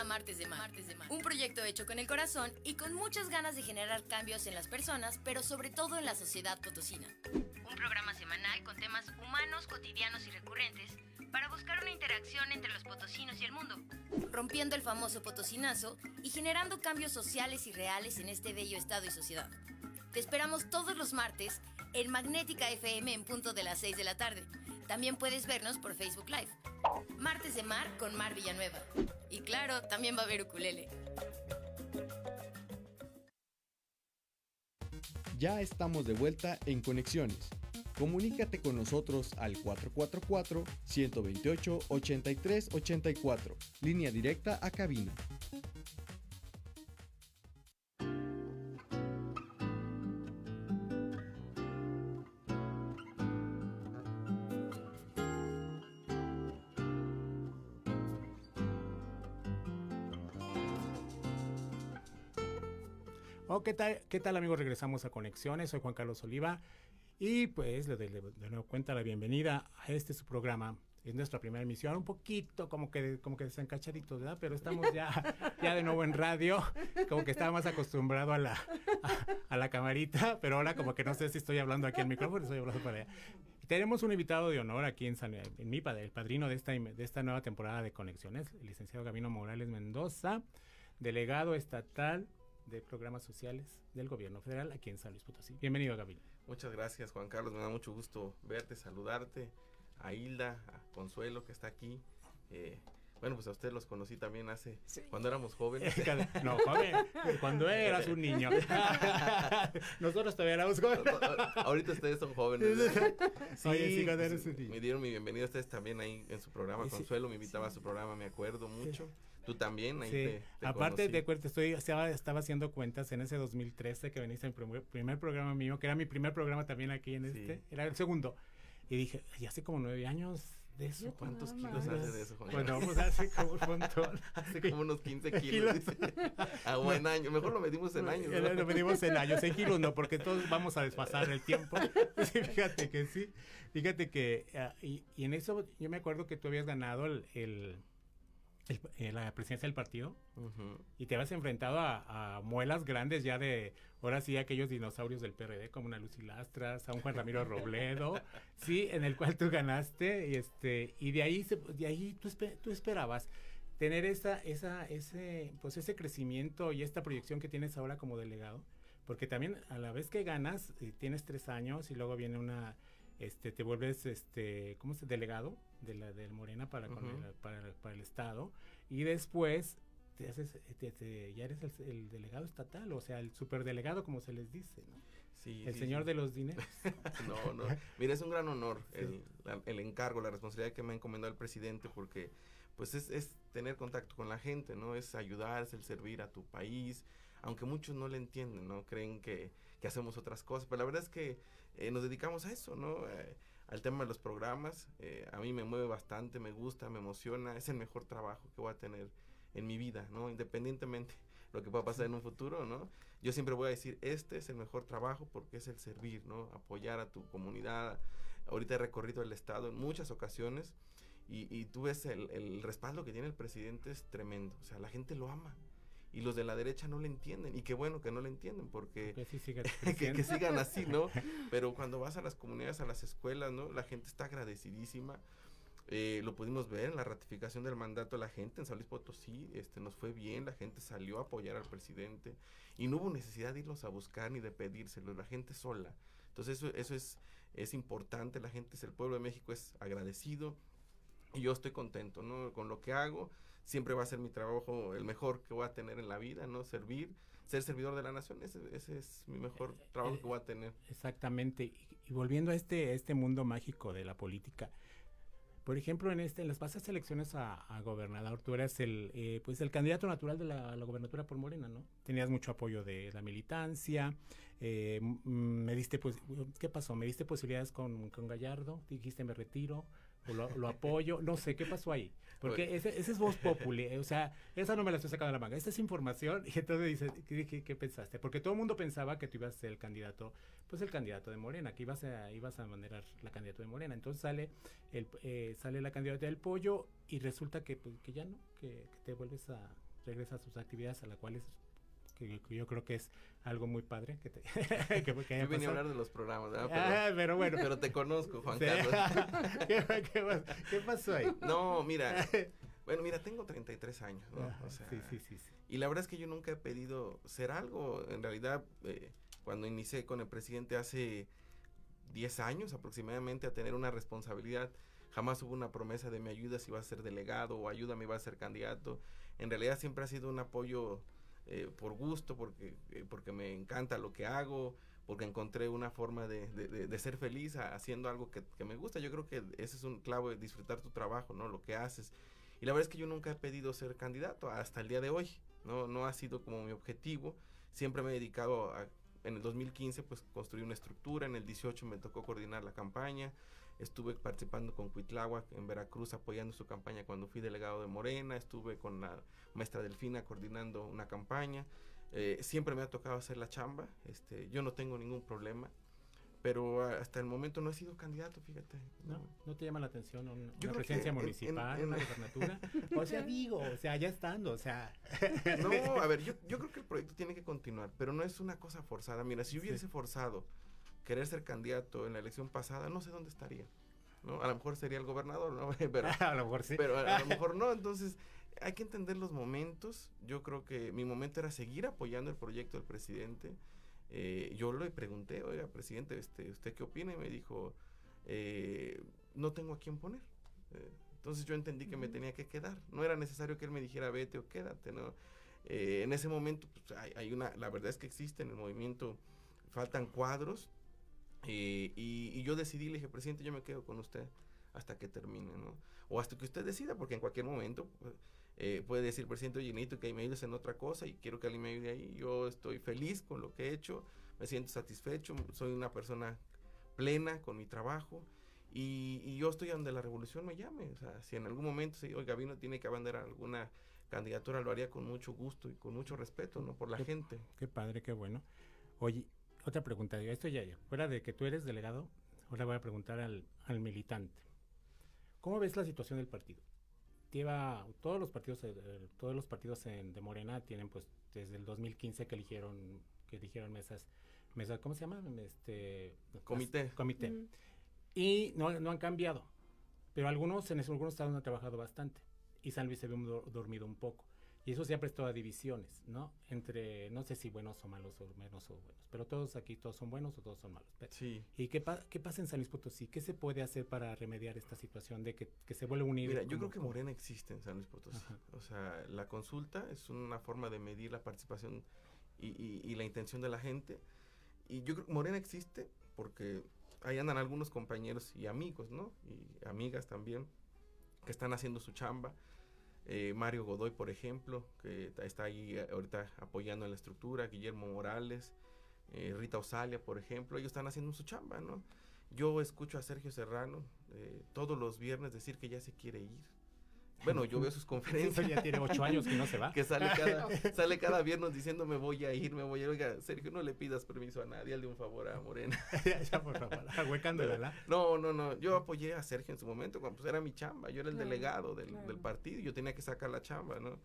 [SPEAKER 11] A Martes de Mar, un proyecto hecho con el corazón y con muchas ganas de generar cambios en las personas, pero sobre todo en la sociedad potosina. Un programa semanal con temas humanos, cotidianos y recurrentes para buscar una interacción entre los potosinos y el mundo, rompiendo el famoso potosinazo y generando cambios sociales y reales en este bello estado y sociedad. Te esperamos todos los martes en Magnética FM en punto de las 6 de la tarde. También puedes vernos por Facebook Live. Martes de Mar con Mar Villanueva. Y claro, también va a haber ukulele.
[SPEAKER 4] Ya estamos de vuelta en Conexiones. Comunícate con nosotros al 444-128-8384, línea directa a cabina.
[SPEAKER 2] ¿Qué tal, ¿qué tal amigos? Regresamos a Conexiones, soy Juan Carlos Oliva y pues le doy de nuevo cuenta la bienvenida a este su programa. Es nuestra primera emisión, un poquito como que como que desencachaditos, ¿verdad? Pero estamos ya, ya de nuevo en radio, como que estaba más acostumbrado a la, a, la camarita, pero ahora como que no sé si estoy hablando aquí al micrófono, estoy hablando para allá. Tenemos un invitado de honor aquí en, San, en mi padre, el padrino de esta, de esta nueva temporada de Conexiones, el licenciado Gabino Morales Mendoza, delegado estatal de programas sociales del gobierno federal aquí en San Luis Potosí. Bienvenido, Gabriel.
[SPEAKER 14] Muchas gracias, Juan Carlos. Me da mucho gusto verte, saludarte. A Hilda, a Consuelo, que está aquí. Eh, bueno, pues a ustedes los conocí también hace, cuando éramos jóvenes.
[SPEAKER 2] no, joven, cuando eras un niño. Nosotros todavía éramos jóvenes.
[SPEAKER 14] Ahorita ustedes son jóvenes. Sí, sí, me dieron mi bienvenida a ustedes también ahí en su programa. Consuelo me invitaba a su programa, me acuerdo mucho. Tú también, ahí
[SPEAKER 2] sí. Aparte de cuenta, estoy, estaba, estaba, haciendo cuentas en ese 2013 que veniste en el primer, programa mío, que era mi primer programa también aquí en este, era el segundo. Y dije, ya hace como nueve años de eso.
[SPEAKER 14] ¿Cuántos kilos hace de eso, Juan?
[SPEAKER 2] Bueno, pues hace como un montón.
[SPEAKER 14] hace como unos 15 kilos. a buen año. Mejor lo medimos en años.
[SPEAKER 2] ¿no? Lo medimos en años, en kilos no, porque todos vamos a desfasar el tiempo. fíjate que sí. Fíjate que, uh, y, y, en eso yo me acuerdo que tú habías ganado el, el eh, la presidencia del partido y te habías enfrentado a, muelas grandes ya de, ahora sí, aquellos dinosaurios del PRD como una Lucy Lastras, a un Juan Ramiro Robledo, sí, en el cual tú ganaste y este y de ahí de ahí tú, tú esperabas tener esa esa ese pues ese crecimiento y esta proyección que tienes ahora como delegado, porque también a la vez que ganas eh, tienes tres años y luego viene una este, te vuelves, este, ¿cómo se delegado de la del Morena para, para, para, el Estado y después te haces, ya eres el, delegado estatal, o sea, el superdelegado como se les dice, ¿no? Sí, el señor de los dineros.
[SPEAKER 14] no, no. Mira, es un gran honor el, el, encargo, la responsabilidad que me ha encomendado el presidente porque pues es, es tener contacto con la gente, ¿no? Es ayudar, es el servir a tu país, aunque muchos no le entienden, ¿no? Creen que, que hacemos otras cosas, pero la verdad es que eh, nos dedicamos a eso, ¿no? Eh, al tema de los programas, eh, a mí me mueve bastante, me gusta, me emociona, es el mejor trabajo que voy a tener en mi vida, ¿no? Independientemente lo que pueda pasar en un futuro, ¿no? Yo siempre voy a decir, este es el mejor trabajo porque es el servir, ¿no? Apoyar a tu comunidad. Ahorita he recorrido el Estado en muchas ocasiones y, y tú ves el, el respaldo que tiene el presidente es tremendo, o sea, la gente lo ama y los de la derecha no le entienden y qué bueno que no le entienden porque
[SPEAKER 2] que, sigan,
[SPEAKER 14] que, sigan así, ¿no? Pero cuando vas a las comunidades, a las escuelas, ¿no? La gente está agradecidísima. Eh, lo pudimos ver en la ratificación del mandato de la gente en San Luis Potosí, este, nos fue bien, la gente salió a apoyar al presidente y no hubo necesidad de irlos a buscar ni de pedírselo, la gente sola. Entonces eso, eso es, es importante, la gente, es el pueblo de México es agradecido y yo estoy contento, ¿no? Con lo que hago, siempre va a ser mi trabajo el mejor que voy a tener en la vida, ¿no? Servir, ser servidor de la nación, ese, ese es mi mejor trabajo que voy a tener.
[SPEAKER 2] Exactamente. Y, volviendo a este, este mundo mágico de la política, por ejemplo, en este, en las pasadas elecciones a, gobernador, tú eras el, eh, pues el candidato natural de la, la, gobernatura por Morena, ¿no? Tenías mucho apoyo de la militancia, eh, me diste, pues, ¿qué pasó? Me diste posibilidades con, con Gallardo, dijiste me retiro, lo, apoyo, no sé qué pasó ahí. Porque ese, ese, es voz populi, o sea, esa no me la estoy sacando de la manga, esa es información y entonces dice, ¿qué, qué, pensaste? Porque todo el mundo pensaba que tú ibas a ser el candidato, pues el candidato de Morena, que ibas a, ibas a manejar la candidatura de Morena. Entonces sale, el, eh, sale la candidatura del pollo y resulta que, pues, que ya no, que, te vuelves a, regresas a sus actividades a las cuales que yo creo que es algo muy padre que te
[SPEAKER 14] que, que Yo venía a hablar de los programas, Pero, ah, pero, bueno. Pero te conozco, Juan Carlos.
[SPEAKER 2] ¿Qué, pasó ahí?
[SPEAKER 14] No, mira. Bueno, mira, tengo 33 años, ¿no? o sea, sí, sí, sí, sí, Y la verdad es que yo nunca he pedido ser algo. En realidad, eh, cuando inicié con el presidente hace 10 años aproximadamente a tener una responsabilidad, jamás hubo una promesa de me ayuda si va a ser delegado o ayúdame va a ser candidato. En realidad siempre ha sido un apoyo eh, por gusto, porque, eh, porque me encanta lo que hago, porque encontré una forma de, de, ser feliz haciendo algo que, que, me gusta. Yo creo que ese es un clavo de disfrutar tu trabajo, ¿no? Lo que haces. Y la verdad es que yo nunca he pedido ser candidato hasta el día de hoy, ¿no? No ha sido como mi objetivo. Siempre me he dedicado a, en el 2015, pues construir una estructura. En el 18 me tocó coordinar la campaña. Estuve participando con Cuitláhuac en Veracruz apoyando su campaña cuando fui delegado de Morena. Estuve con la maestra Delfina coordinando una campaña. Eh, siempre me ha tocado hacer la chamba. Este, yo no tengo ningún problema. Pero hasta el momento no he sido candidato, fíjate.
[SPEAKER 2] No, no, te llama la atención una, presencia municipal, una gobernatura. o sea, digo, o sea, ya estando, o sea.
[SPEAKER 14] no, a ver, yo, yo creo que el proyecto tiene que continuar, pero no es una cosa forzada. Mira, si yo hubiese forzado querer ser candidato en la elección pasada, no sé dónde estaría. ¿no? A lo mejor sería el gobernador, ¿no? Pero,
[SPEAKER 2] a lo mejor sí.
[SPEAKER 14] Pero a, lo mejor no. Entonces, hay que entender los momentos. Yo creo que mi momento era seguir apoyando el proyecto del presidente. Eh, yo le pregunté, oiga, presidente, este, ¿usted qué opina? Y me dijo, eh, no tengo a quién poner. Eh, entonces yo entendí que me tenía que quedar. No era necesario que él me dijera vete o quédate, ¿no? en ese momento, pues, hay, hay, una, la verdad es que existe en el movimiento, faltan cuadros eh, y, yo decidí, le dije, presidente, yo me quedo con usted hasta que termine, ¿no? O hasta que usted decida, porque en cualquier momento eh, puede decir, presidente, oye, necesito que me ayudes en otra cosa y quiero que alguien me ayude ahí. Yo estoy feliz con lo que he hecho, me siento satisfecho, soy una persona plena con mi trabajo y, yo estoy donde la revolución me llame. O sea, si en algún momento, si, oiga, vino tiene que abanderar alguna candidatura, lo haría con mucho gusto y con mucho respeto, ¿no? Por la gente.
[SPEAKER 2] Qué padre, qué bueno. Oye, otra pregunta, esto ya, ya, fuera de que tú eres delegado, ahora voy a preguntar al, al militante. ¿Cómo ves la situación del partido? Lleva todos los partidos, eh, todos los partidos en, de Morena tienen pues desde el 2015 que eligieron, que eligieron mesas, mesas, ¿cómo se llama? Este
[SPEAKER 14] comité.
[SPEAKER 2] comité. Y no, no han cambiado. Pero algunos, en algunos estados han trabajado bastante. Y San Luis se ve dormido un poco. Y eso se ha prestado a divisiones, ¿no? Entre, no sé si buenos o malos o menos o buenos, pero todos aquí, todos son buenos o todos son malos.
[SPEAKER 14] sí.
[SPEAKER 2] ¿Y qué, qué pasa en San Luis Potosí? ¿Qué se puede hacer para remediar esta situación de que, se vuelve unido?
[SPEAKER 14] Mira, yo creo que Morena existe en San Luis Potosí. O sea, la consulta es una forma de medir la participación y, y, la intención de la gente. Y yo creo que Morena existe porque ahí andan algunos compañeros y amigos, ¿no? Y amigas también, que están haciendo su chamba eh, Mario Godoy, por ejemplo, que está ahí eh, ahorita apoyando en la estructura, Guillermo Morales, eh, Rita Osalia, por ejemplo, ellos están haciendo su chamba, ¿no? Yo escucho a Sergio Serrano todos los viernes decir que ya se quiere ir, bueno, yo veo sus conferencias.
[SPEAKER 2] ya tiene ocho años que no se va.
[SPEAKER 14] que sale cada, sale cada viernes diciendo me voy a ir, me voy a ir. Oiga, Sergio, no le pidas permiso a nadie, hazle un favor a Morena.
[SPEAKER 2] ya, por favor, ¿la?
[SPEAKER 14] No, no, no. Yo apoyé a Sergio en su momento cuando pues, era mi chamba. Yo era el delegado del, del partido y yo tenía que sacar la chamba, ¿no?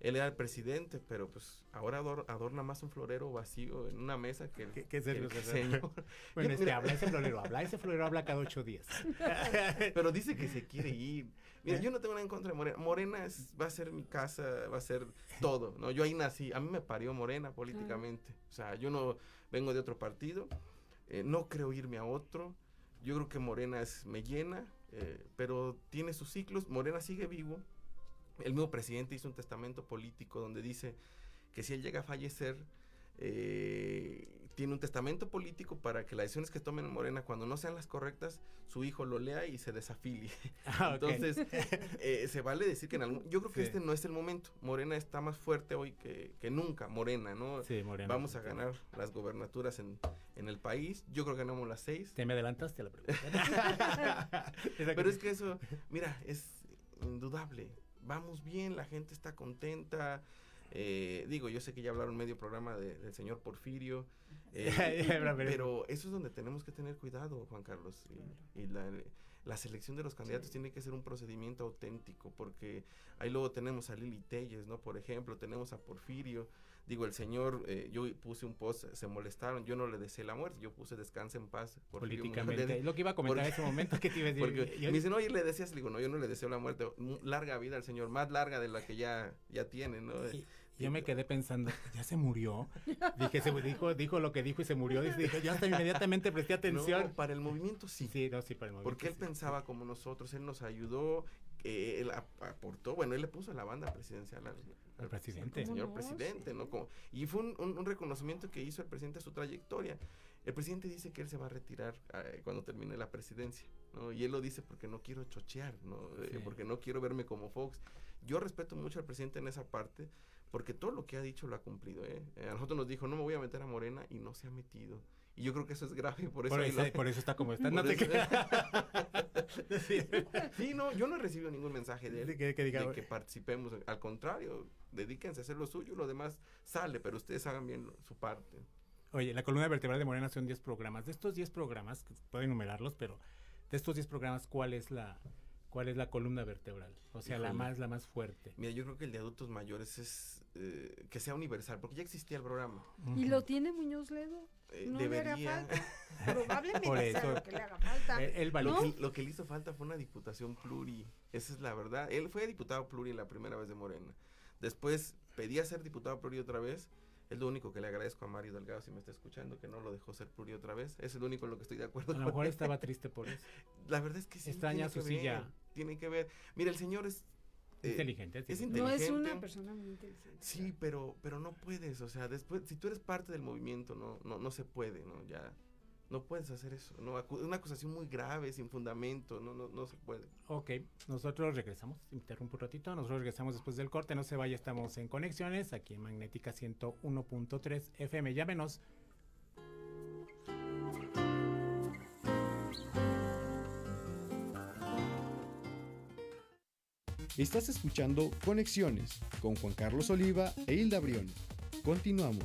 [SPEAKER 14] Él era el presidente, pero pues ahora adorna más un florero vacío en una mesa que
[SPEAKER 2] el, ¿Qué, serio, señor. bueno, es que habla ese florero, habla ese florero habla cada ocho días.
[SPEAKER 14] pero dice que se quiere ir. Mira, ¿Eh? yo no tengo nada en contra de Morena. Morena va a ser mi casa, va a ser todo, ¿no? Yo ahí nací, a mí me parió Morena políticamente. O sea, yo no vengo de otro partido, eh, no creo irme a otro. Yo creo que Morena es, me llena, eh, pero tiene sus ciclos. Morena sigue vivo el mismo presidente hizo un testamento político donde dice que si él llega a fallecer, eh, tiene un testamento político para que las decisiones que tomen en Morena, cuando no sean las correctas, su hijo lo lea y se desafilie. Ah, Entonces, eh, se vale decir que en algún... Yo creo que este no es el momento. Morena está más fuerte hoy que, que nunca, Morena, ¿no?
[SPEAKER 2] Sí, Morena.
[SPEAKER 14] Vamos a ganar las gobernaturas en, en el país. Yo creo que ganamos las seis.
[SPEAKER 2] Te me adelantaste a la pregunta.
[SPEAKER 14] Pero es que eso, mira, es indudable. Vamos bien, la gente está contenta. Eh, digo, yo sé que ya hablaron medio programa del señor Porfirio, eh, pero eso es donde tenemos que tener cuidado, Juan Carlos. Y, la, selección de los candidatos tiene que ser un procedimiento auténtico, porque ahí luego tenemos a Lili Telles, ¿no? Por ejemplo, tenemos a Porfirio. Digo, el señor, eh, yo puse un post, se molestaron, yo no le deseé la muerte, yo puse descanse en paz.
[SPEAKER 2] Políticamente, lo que iba a comentar en ese momento que te iba a
[SPEAKER 14] decir. me dicen, oye, le decías, digo, no, yo no le deseo la muerte, larga vida al señor, más larga de la que ya, ya tiene, ¿no?
[SPEAKER 2] Yo me quedé pensando, ¿ya se murió? Dije, se dijo, dijo lo que dijo y se murió. Dije, yo hasta inmediatamente presté atención.
[SPEAKER 14] No, para el movimiento sí.
[SPEAKER 2] Sí, no, sí, para el movimiento.
[SPEAKER 14] Porque él pensaba como nosotros, él nos ayudó, eh, él aportó, bueno, él le puso la banda presidencial
[SPEAKER 2] al, presidente.
[SPEAKER 14] señor presidente, ¿no? Como, y fue un, reconocimiento que hizo el presidente a su trayectoria. El presidente dice que él se va a retirar eh, cuando termine la presidencia, ¿no? Y él lo dice porque no quiero chochear, ¿no? Eh, porque no quiero verme como Fox. Yo respeto mucho al presidente en esa parte, porque todo lo que ha dicho lo ha cumplido. ¿eh? eh a nosotros nos dijo, no me voy a meter a Morena y no se ha metido. Y yo creo que eso es grave, por eso...
[SPEAKER 2] Por, eso, está como está.
[SPEAKER 14] sí, no, yo no he recibido ningún mensaje de él que, de que participemos. Al contrario, dedíquense a hacer lo suyo, lo demás sale, pero ustedes hagan bien su parte.
[SPEAKER 2] Oye, la columna vertebral de Morena son 10 programas. De estos 10 programas, puedo enumerarlos, pero de estos 10 programas, ¿cuál es la, ¿Cuál es la columna vertebral? O sea, la más la más fuerte.
[SPEAKER 14] Mira, yo creo que el de adultos mayores es eh, que sea universal, porque ya existía el programa.
[SPEAKER 1] ¿Y lo tiene Muñoz Ledo?
[SPEAKER 14] Eh, no debería. Le haga falta.
[SPEAKER 1] Probablemente Por eso. lo que le haga falta.
[SPEAKER 14] El, lo, que, le hizo falta fue una diputación pluri. Esa es la verdad. Él fue diputado pluri la primera vez de Morena. Después pedía ser diputado pluri otra vez es lo único que le agradezco a Mario Delgado, si me está escuchando, que no lo dejó ser pluri otra vez. Es el único en lo que estoy de acuerdo.
[SPEAKER 2] A lo mejor estaba triste por eso.
[SPEAKER 14] La verdad es que sí.
[SPEAKER 2] Extraña su silla.
[SPEAKER 14] tiene que ver. Mira, el señor es
[SPEAKER 2] eh, inteligente,
[SPEAKER 14] es inteligente.
[SPEAKER 1] No es una persona muy inteligente.
[SPEAKER 14] Sí, pero, pero no puedes, o sea, después, si tú eres parte del movimiento, no, no, no se puede, ¿no? Ya, no puedes hacer eso, ¿no? Una acusación muy grave, sin fundamento, no, no, no se puede.
[SPEAKER 2] Ok, nosotros regresamos, interrumpo un ratito, nosotros regresamos después del corte, no se vaya, estamos en Conexiones, aquí en Magnética 101.3 FM, llámenos.
[SPEAKER 4] Estás escuchando Conexiones con Juan Carlos Oliva e Hilda Briones. Continuamos.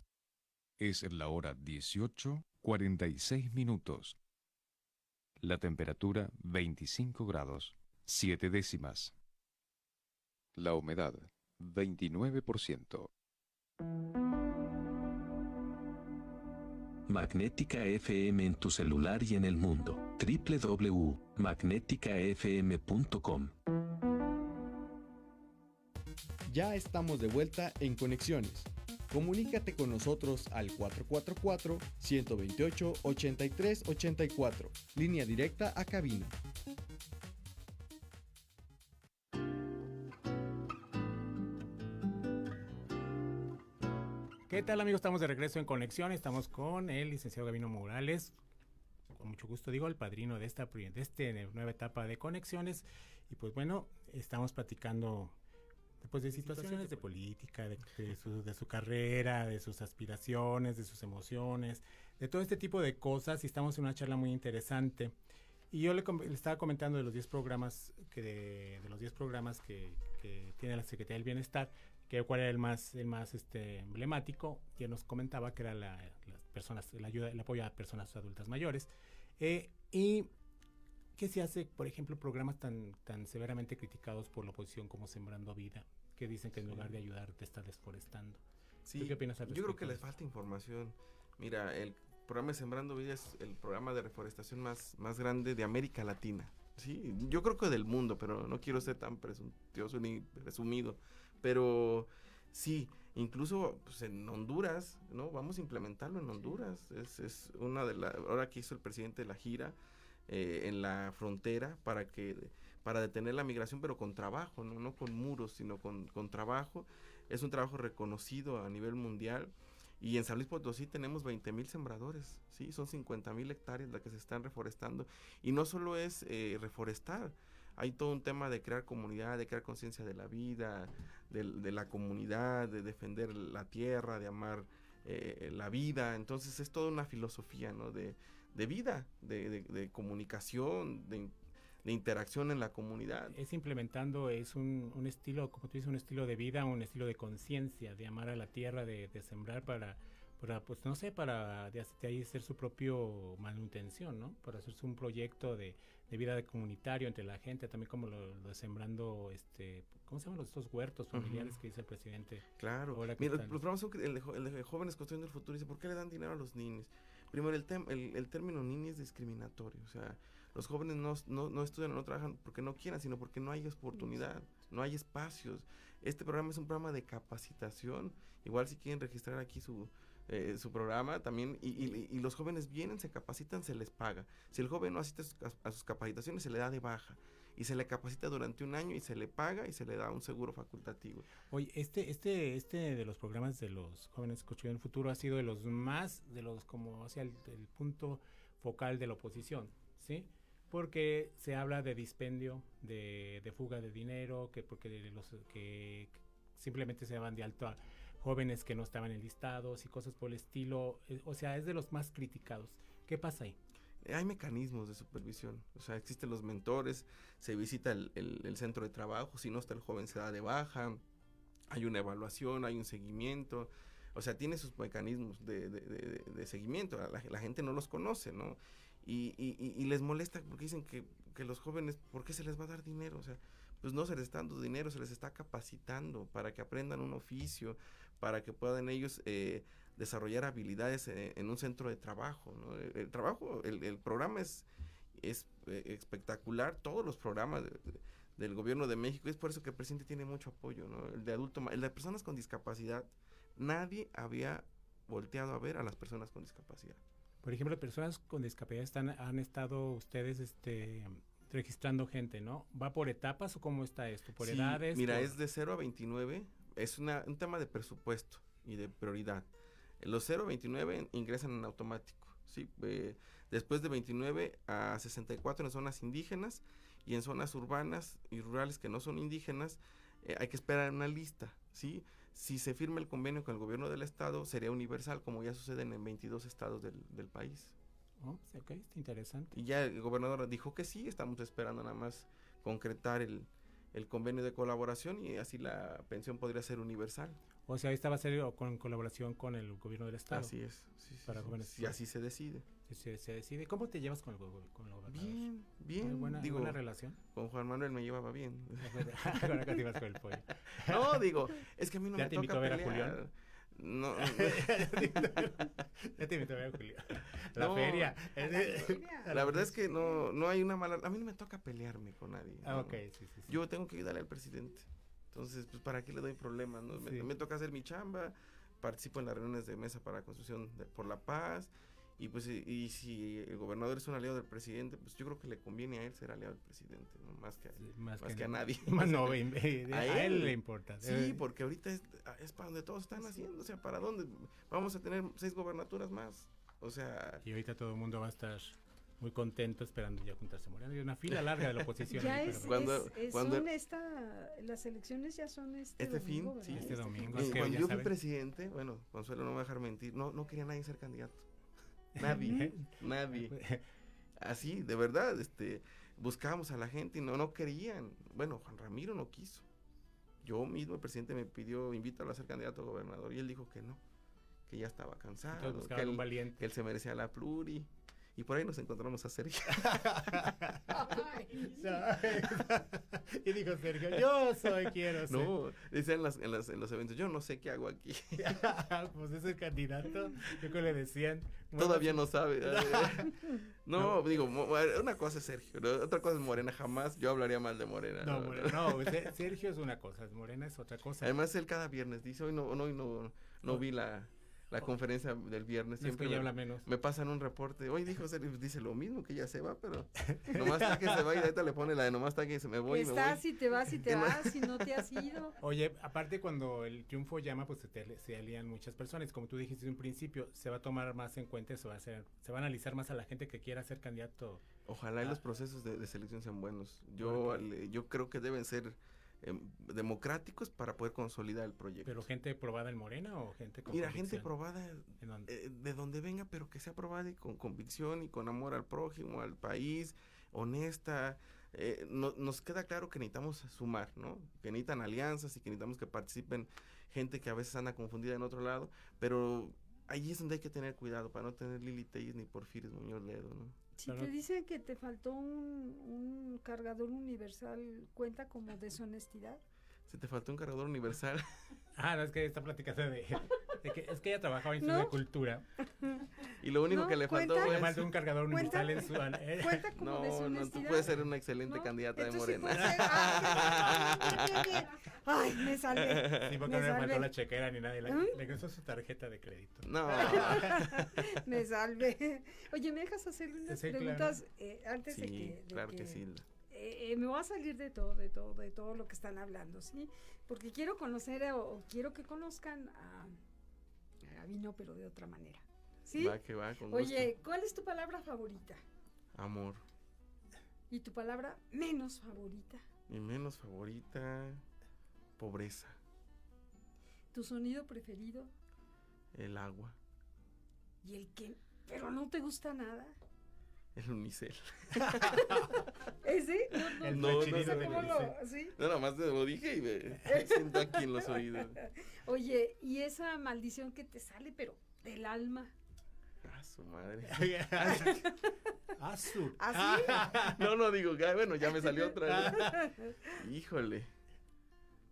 [SPEAKER 7] Es la hora 18, 46 minutos. La temperatura 25 grados, 7 décimas. La humedad 29%.
[SPEAKER 8] Magnética FM en tu celular y en el mundo. www.magnéticafm.com.
[SPEAKER 4] Ya estamos de vuelta en Conexiones Comunícate con nosotros al 444-128-8384, línea directa a cabina.
[SPEAKER 2] ¿Qué tal amigos? Estamos de regreso en Conexión, estamos con el licenciado Gabino Morales, con mucho gusto digo, el padrino de esta, de esta nueva etapa de Conexiones. Y pues bueno, estamos platicando pues de situaciones de política, de, su, de, su, carrera, de sus aspiraciones, de sus emociones, de todo este tipo de cosas y estamos en una charla muy interesante. Y yo le, estaba comentando de los 10 programas que de, los 10 programas que, que, tiene la Secretaría del Bienestar, que cuál era el más el más este emblemático, y él nos comentaba que era la, las personas, la ayuda, el apoyo a personas adultas mayores. Eh, y qué se hace, por ejemplo, programas tan, tan severamente criticados por la oposición como Sembrando Vida, que dicen que en lugar de ayudar te está desforestando?
[SPEAKER 14] Sí, qué opinas Yo creo que les falta información. Mira, el programa Sembrando Vida es el programa de reforestación más, más grande de América Latina. Sí, yo creo que del mundo, pero no quiero ser tan presuntuoso ni presumido. Pero sí, incluso pues, en Honduras, ¿no? Vamos a implementarlo en Honduras. Es, es una de las, ahora que hizo el presidente la gira eh, en la frontera para que para detener la migración, pero con trabajo, no, no con muros, sino con, con trabajo. Es un trabajo reconocido a nivel mundial. Y en San Luis Potosí tenemos 20 mil sembradores, ¿sí? Son 50 mil hectáreas las que se están reforestando. Y no solo es eh, reforestar, hay todo un tema de crear comunidad, de crear conciencia de la vida, de, la comunidad, de defender la tierra, de amar eh, la vida. Entonces es toda una filosofía, ¿no? De, de vida, de, de comunicación, de, interacción en la comunidad.
[SPEAKER 2] Es implementando, es un, un, estilo, como tú dices, un estilo de vida, un estilo de conciencia, de amar a la tierra, de, de sembrar para, para, pues no sé, para de, ahí hacer su propio manutención, ¿no? Para hacerse un proyecto de, de vida de comunitario entre la gente, también como lo, lo sembrando, este, ¿cómo se llaman los, estos huertos familiares que dice el presidente?
[SPEAKER 14] Claro, Mira, los programas son el de, el de jóvenes construyendo el futuro, dice, ¿por qué le dan dinero a los niños? Primero, el, el, el, término niño es discriminatorio, o sea, los jóvenes no, no, no estudian o no trabajan porque no quieran, sino porque no hay oportunidad, no hay espacios. Este programa es un programa de capacitación, igual si quieren registrar aquí su, eh, su programa también y, y, los jóvenes vienen, se capacitan, se les paga. Si el joven no asiste a sus capacitaciones, se le da de baja y se le capacita durante un año y se le paga y se le da un seguro facultativo.
[SPEAKER 2] Oye, este, este, este de los programas de los jóvenes construyendo el futuro ha sido de los más, de los como hacia el, el punto focal de la oposición, ¿sí? Porque se habla de dispendio, de, de fuga de dinero, que porque los que simplemente se van de alto a jóvenes que no estaban enlistados y cosas por el estilo. Eh, o sea, es de los más criticados. ¿Qué pasa ahí?
[SPEAKER 14] Hay mecanismos de supervisión, o sea, existen los mentores, se visita el, el, centro de trabajo, si no está el joven se da de baja, hay una evaluación, hay un seguimiento, o sea, tiene sus mecanismos de, de, de, seguimiento, la, la, gente no los conoce, ¿no? Y, y, y, les molesta porque dicen que, que los jóvenes, ¿por qué se les va a dar dinero? O sea, pues no se les está dando dinero, se les está capacitando para que aprendan un oficio, para que puedan ellos eh, desarrollar habilidades eh, en, un centro de trabajo. El, trabajo, el, programa es, es eh, espectacular, todos los programas del gobierno de México, es por eso que el presidente tiene mucho apoyo, el de adulto, el de personas con discapacidad, nadie había volteado a ver a las personas con discapacidad.
[SPEAKER 2] Por ejemplo, personas con discapacidad están, han estado ustedes este, registrando gente, ¿no? ¿Va por etapas o cómo está esto? ¿Por edades?
[SPEAKER 14] Mira, es de 0 a 29 es una, un tema de presupuesto y de prioridad. Los 0-29 ingresan en automático. ¿sí? después de 29 a 64 en zonas indígenas y en zonas urbanas y rurales que no son indígenas, eh, hay que esperar una lista. ¿sí? Si se firma el convenio con el gobierno del estado, sería universal, como ya sucede en 22 estados del, del país.
[SPEAKER 2] Oh, ok, está interesante.
[SPEAKER 14] Y ya el gobernador dijo que sí, estamos esperando nada más concretar el, el convenio de colaboración y así la pensión podría ser universal.
[SPEAKER 2] O sea, esta va a ser con colaboración con el gobierno del estado.
[SPEAKER 14] Así es.
[SPEAKER 2] para jóvenes.
[SPEAKER 14] Y así se decide.
[SPEAKER 2] Se, se, decide. ¿Cómo te llevas con el, con el gobernador?
[SPEAKER 14] Bien, bien.
[SPEAKER 2] Buena, digo, buena relación.
[SPEAKER 14] Con Juan Manuel me llevaba bien.
[SPEAKER 2] Ahora te con el pollo.
[SPEAKER 14] No, digo, es que a mí no me toca pelear. No.
[SPEAKER 2] ya te invito a ver Julio. La feria.
[SPEAKER 14] La verdad es que no, no hay una mala. A mí no me toca pelearme con nadie.
[SPEAKER 2] Ah, ok, sí, sí,
[SPEAKER 14] Yo tengo que ayudarle al presidente. Entonces, pues, ¿para qué le doy problemas? No? Me, toca hacer mi chamba. Participo en las reuniones de mesa para construcción por la paz y pues y, si el gobernador es un aliado del presidente, pues yo creo que le conviene a él ser aliado del presidente, ¿no? más que a, más, que, a nadie.
[SPEAKER 2] no, a, él, le importa.
[SPEAKER 14] Sí, eh. porque ahorita es, es, para donde todos están haciendo, o sea, ¿para dónde? Vamos a tener seis gobernaturas más, o sea...
[SPEAKER 2] Y ahorita todo el mundo va a estar muy contento esperando ya juntarse Moreno. Hay una fila larga de la oposición.
[SPEAKER 1] ya es, cuando, son esta, las elecciones ya son este,
[SPEAKER 14] este fin, sí,
[SPEAKER 2] este domingo.
[SPEAKER 14] cuando yo fui presidente, bueno, Consuelo no me va a dejar mentir, no, no quería nadie ser candidato. Nadie, nadie. Así, de verdad, este, buscábamos a la gente y no, no querían. Bueno, Juan Ramiro no quiso. Yo mismo, el presidente me pidió, invítalo a ser candidato a gobernador y él dijo que no, que ya estaba cansado, que él, que él se merecía la pluri. Y por ahí nos encontramos a Sergio.
[SPEAKER 2] y dijo Sergio, yo soy, quiero ser.
[SPEAKER 14] No, dice en, las, en, las, en, los eventos, yo no sé qué hago aquí.
[SPEAKER 2] pues es el candidato, yo que le decían.
[SPEAKER 14] Todavía no sabe. no, digo, una cosa es Sergio, otra cosa es Morena, jamás yo hablaría mal de Morena.
[SPEAKER 2] No, no, Sergio es una cosa, Morena es otra cosa.
[SPEAKER 14] Además, él cada viernes dice, hoy no, no, no, no vi la la conferencia del viernes
[SPEAKER 2] siempre me, habla menos.
[SPEAKER 14] me pasan un reporte. Hoy dijo, dice lo mismo que ya se va, pero nomás está que se va y ahorita le pone la de nomás está que se me voy.
[SPEAKER 1] Estás y te vas y te vas y no te has ido.
[SPEAKER 2] Oye, aparte cuando el triunfo llama, pues se, se alían muchas personas. Como tú dijiste en un principio, se va a tomar más en cuenta, se va a hacer, se va a analizar más a la gente que quiera ser candidato.
[SPEAKER 14] Ojalá y los procesos de, selección sean buenos. Yo, yo creo que deben ser Em, democráticos para poder consolidar el proyecto.
[SPEAKER 2] ¿Pero gente probada en Morena o gente
[SPEAKER 14] con Mira, gente probada eh, de donde venga, pero que sea probada y con convicción y con amor al prójimo, al país, honesta. Eh, nos queda claro que necesitamos sumar, ¿no? Que necesitan alianzas y que necesitamos que participen gente que a veces anda confundida en otro lado, pero ahí es donde hay que tener cuidado para no tener Lili Telles ni Porfirio Muñoz Ledo, ¿no?
[SPEAKER 1] Si te dicen que te faltó un, un, cargador universal, ¿cuenta como deshonestidad?
[SPEAKER 14] Si te faltó un cargador universal.
[SPEAKER 2] ah, no, es que está platicando de, de que es que ella trabajaba en ¿No? de cultura.
[SPEAKER 14] Y lo único que le faltó
[SPEAKER 2] fue... Le faltó un cargador universal en su...
[SPEAKER 1] Eh. ¿Cuenta como
[SPEAKER 14] no,
[SPEAKER 1] deshonestidad?
[SPEAKER 14] no, tú puedes ser una excelente candidata de Morena.
[SPEAKER 1] Ay, me salvé.
[SPEAKER 2] Sí, porque no le faltó la chequera ni nada. Le, ¿Mm? le su tarjeta de crédito.
[SPEAKER 14] No.
[SPEAKER 1] me salvé. Oye, ¿me dejas hacer unas preguntas eh, antes de que...
[SPEAKER 14] De claro que, sí.
[SPEAKER 1] Eh, me voy a salir de todo, de todo, de todo lo que están hablando, ¿sí? Porque quiero conocer o, quiero que conozcan a, a Vino, pero de otra manera. ¿Sí?
[SPEAKER 14] Va que va, con
[SPEAKER 1] Oye, ¿cuál es tu palabra favorita?
[SPEAKER 14] Amor.
[SPEAKER 1] ¿Y tu palabra menos favorita?
[SPEAKER 14] Mi menos favorita, pobreza.
[SPEAKER 1] ¿Tu sonido preferido?
[SPEAKER 14] El agua.
[SPEAKER 1] ¿Y el que, pero no te gusta nada?
[SPEAKER 14] El unicel.
[SPEAKER 1] ¿Ese?
[SPEAKER 14] No, no, no, no sé cómo lo, ¿sí? No, nada más lo dije y me siento aquí en los oídos.
[SPEAKER 1] Oye, y esa maldición que te sale, pero del alma.
[SPEAKER 14] Ah, su madre.
[SPEAKER 2] ah, su.
[SPEAKER 1] ¿Así?
[SPEAKER 14] no, no digo, bueno, ya me salió otra. Híjole.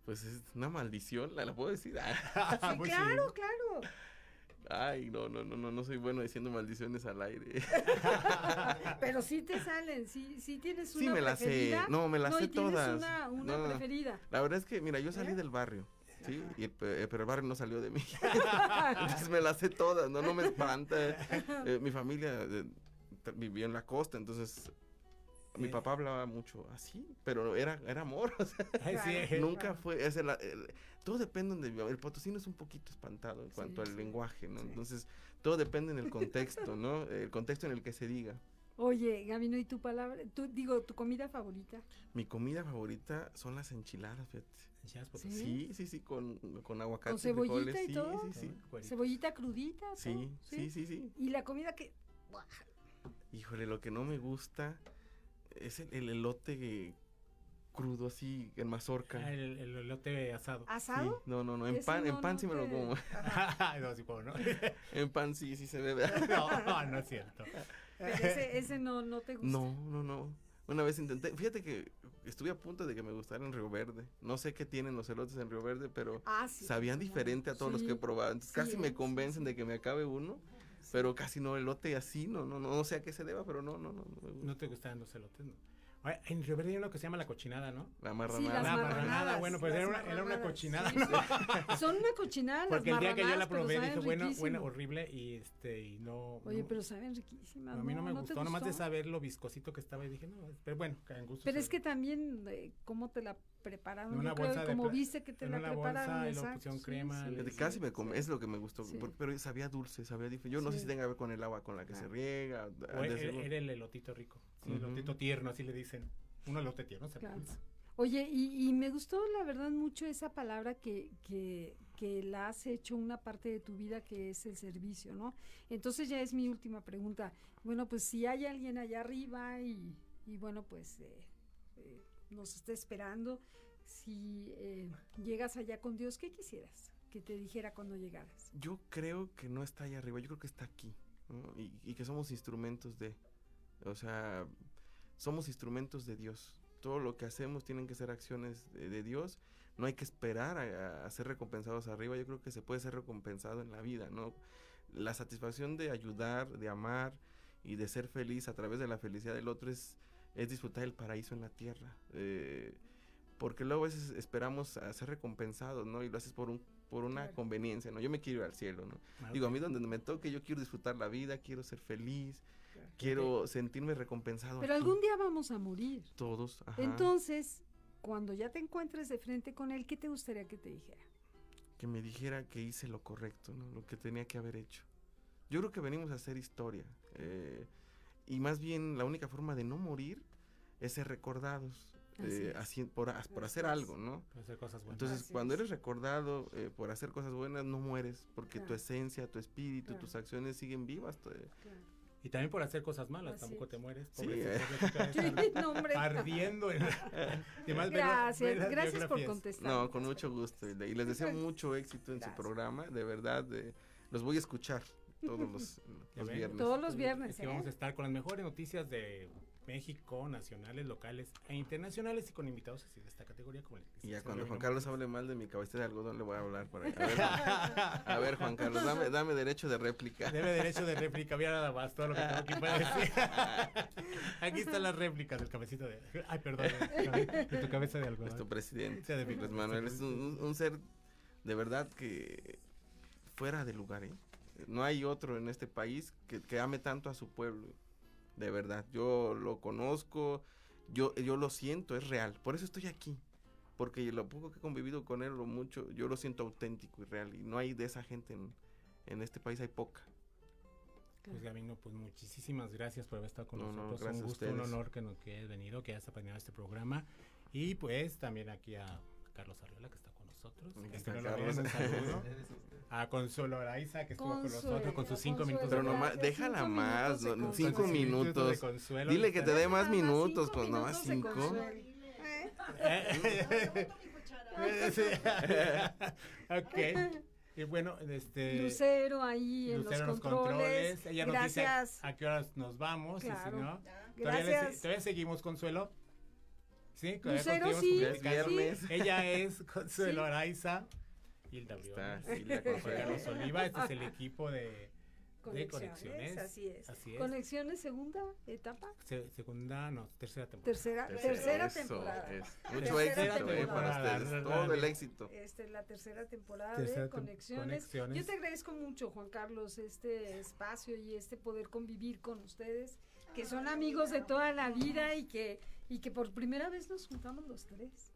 [SPEAKER 14] Pues es una maldición, ¿la, la puedo decir?
[SPEAKER 1] sí, pues claro, claro.
[SPEAKER 14] Ay, no, no, no, no, no soy bueno diciendo maldiciones al aire.
[SPEAKER 1] Pero sí te salen, sí, sí tienes una
[SPEAKER 14] Sí me las sé, no, me las sé todas.
[SPEAKER 1] una, una preferida.
[SPEAKER 14] La verdad es que, mira, yo salí ¿Eh? del barrio. Sí, y, eh, pero el barrio no salió de mí. Entonces me las sé todas, no, no me espanta. Eh, mi familia vivía en la costa, entonces mi papá hablaba mucho así, pero era, era amor, o sea, nunca fue, es el, todo depende de, el potosino es un poquito espantado en cuanto al lenguaje, ¿no? Entonces, todo depende en el contexto, ¿no? El contexto en el que se diga.
[SPEAKER 1] Oye, Gabino, ¿y tu palabra, tú, digo, tu comida favorita?
[SPEAKER 14] Mi comida favorita son las enchiladas, fíjate. ¿Sí? sí, sí, con, con aguacate.
[SPEAKER 1] ¿Con cebollita y
[SPEAKER 14] todo? Sí, sí,
[SPEAKER 1] sí. ¿Cebollita crudita?
[SPEAKER 14] Sí, sí, sí, sí,
[SPEAKER 1] ¿Y la comida que...?
[SPEAKER 14] Híjole, lo que no me gusta es el, elote crudo así en mazorca.
[SPEAKER 2] Ah, el, elote asado.
[SPEAKER 1] ¿Asado?
[SPEAKER 14] No, no, no, en pan, en pan sí me lo como.
[SPEAKER 2] no, sí puedo, ¿no?
[SPEAKER 14] en pan sí, sí se ve.
[SPEAKER 2] no, no es cierto.
[SPEAKER 1] ese, ese no, no te gusta.
[SPEAKER 14] No, no, no. Una vez intenté, fíjate que estuve a punto de que me gustara en Río Verde. No sé qué tienen los elotes en Río Verde, pero
[SPEAKER 1] ah,
[SPEAKER 14] sabían diferente a todos los que he probado. Entonces casi me convencen de que me acabe uno. Pero casi no elote así, no, no, no, no sé a qué se deba, pero no, no, no. No,
[SPEAKER 2] no te gustan los elotes, ¿no? En Río Verde hay uno que se llama la cochinada, ¿no?
[SPEAKER 14] La marranada.
[SPEAKER 2] la marranada, bueno, pues era una, era una, cochinada, ¿no?
[SPEAKER 1] Son una cochinada
[SPEAKER 2] Porque el día que yo la probé dije, bueno, bueno, horrible y este, y no.
[SPEAKER 1] Oye, pero saben riquísimas.
[SPEAKER 2] a mí no me gustó, nomás de saber lo viscosito que estaba y dije, no, pero bueno, en gusto.
[SPEAKER 1] Pero es que también, eh, ¿cómo te la prepararon? Una yo creo, como viste que te la prepararon.
[SPEAKER 2] Bolsa, y crema.
[SPEAKER 14] Casi me come, es lo que me gustó, pero sabía dulce, sabía diferente. Yo no sé si tenga que ver con el agua con la que se riega.
[SPEAKER 2] era el elotito rico, el elotito tierno, así le dicen. Uno lo te tiene,
[SPEAKER 1] Oye, y, y, me gustó la verdad mucho esa palabra que, que, que, la has hecho una parte de tu vida que es el servicio, ¿no? Entonces ya es mi última pregunta. Bueno, pues si hay alguien allá arriba y, y bueno, pues eh, eh, nos está esperando, si eh, llegas allá con Dios, ¿qué quisieras que te dijera cuando llegaras?
[SPEAKER 14] Yo creo que no está allá arriba, yo creo que está aquí. y, que somos instrumentos de, o sea, somos instrumentos de Dios. Todo lo que hacemos tienen que ser acciones de, Dios. No hay que esperar a, a, ser recompensados arriba. Yo creo que se puede ser recompensado en la vida, ¿no? La satisfacción de ayudar, de amar y de ser feliz a través de la felicidad del otro es, es disfrutar el paraíso en la tierra. Eh, porque luego a veces esperamos a ser recompensados, ¿no? Y lo haces por un por una conveniencia, ¿no? Yo me quiero ir al cielo, ¿no? Ah, Digo, a mí donde me toque, yo quiero disfrutar la vida, quiero ser feliz, quiero sentirme recompensado.
[SPEAKER 1] Pero algún día vamos a morir.
[SPEAKER 14] Todos,
[SPEAKER 1] ajá. Entonces, cuando ya te encuentres de frente con él, ¿qué te gustaría que te dijera?
[SPEAKER 14] Que me dijera que hice lo correcto, ¿no? Lo que tenía que haber hecho. Yo creo que venimos a hacer historia. Eh, y más bien la única forma de no morir es ser recordados. Eh, por, por hacer algo, ¿no?
[SPEAKER 2] hacer cosas buenas.
[SPEAKER 14] Entonces, cuando eres recordado eh, por hacer cosas buenas, no mueres, porque tu esencia, tu espíritu, tus acciones siguen vivas.
[SPEAKER 2] Y también por hacer cosas malas, tampoco te mueres.
[SPEAKER 14] Sí,
[SPEAKER 2] ardiendo.
[SPEAKER 1] gracias, gracias por contestar.
[SPEAKER 14] No, con mucho gusto. Y les deseo mucho éxito en su programa. De verdad, los voy a escuchar todos los, viernes.
[SPEAKER 1] Todos los viernes.
[SPEAKER 2] que vamos a estar con las mejores noticias de México, nacionales, locales e internacionales y con invitados así de esta categoría como el
[SPEAKER 14] Y ya cuando Juan Carlos hable mal de mi cabeza de algodón le voy a hablar por ahí. A ver, Juan Carlos, dame, dame derecho de réplica.
[SPEAKER 2] Dame derecho de réplica, mira nada más todo lo que tengo aquí para decir. aquí están las réplicas del cabecito de... Ay, perdón, de, tu cabeza de algodón.
[SPEAKER 14] Nuestro presidente, de pues Manuel, es un, un ser de verdad que fuera de lugar, ¿eh? No hay otro en este país que, que ame tanto a su pueblo de verdad. Yo lo conozco, yo, yo lo siento, es real. Por eso estoy aquí. Porque lo poco que he convivido con él, lo mucho, yo lo siento auténtico y real. Y no hay de esa gente en, en este país, hay poca.
[SPEAKER 2] Pues Gabino, pues muchísimas gracias por haber estado con nosotros. un gusto, un honor que nos que hayas venido, que hayas acompañado este programa. Y pues también aquí a Carlos Arriola, que está nosotros. Este no lo saludo. a Consuelo Araiza, que estuvo con nosotros con sus cinco minutos.
[SPEAKER 14] Pero nomás, déjala más, cinco minutos. Dile que te dé más minutos, pues nomás cinco.
[SPEAKER 2] ok. Y bueno, este.
[SPEAKER 1] Lucero ahí en los, controles.
[SPEAKER 2] Ella nos Gracias. dice a, qué horas nos vamos. Claro. Y si no, Gracias. Todavía, seguimos, Consuelo. Sí,
[SPEAKER 1] Lucero, sí,
[SPEAKER 14] viernes.
[SPEAKER 2] Ella es Consuelo Araiza. Hilda Briones, Carlos Oliva, este es el equipo de Conexiones,
[SPEAKER 1] Así es. Así es. Conexiones, segunda etapa.
[SPEAKER 2] segunda, no, tercera temporada.
[SPEAKER 1] Tercera, tercera, temporada.
[SPEAKER 14] Mucho éxito eh, para ustedes, todo el éxito.
[SPEAKER 1] Esta es la tercera temporada de conexiones. Yo te agradezco mucho, Juan Carlos, este espacio y este poder convivir con ustedes, que son amigos de toda la vida y que, y que por primera vez nos juntamos los tres.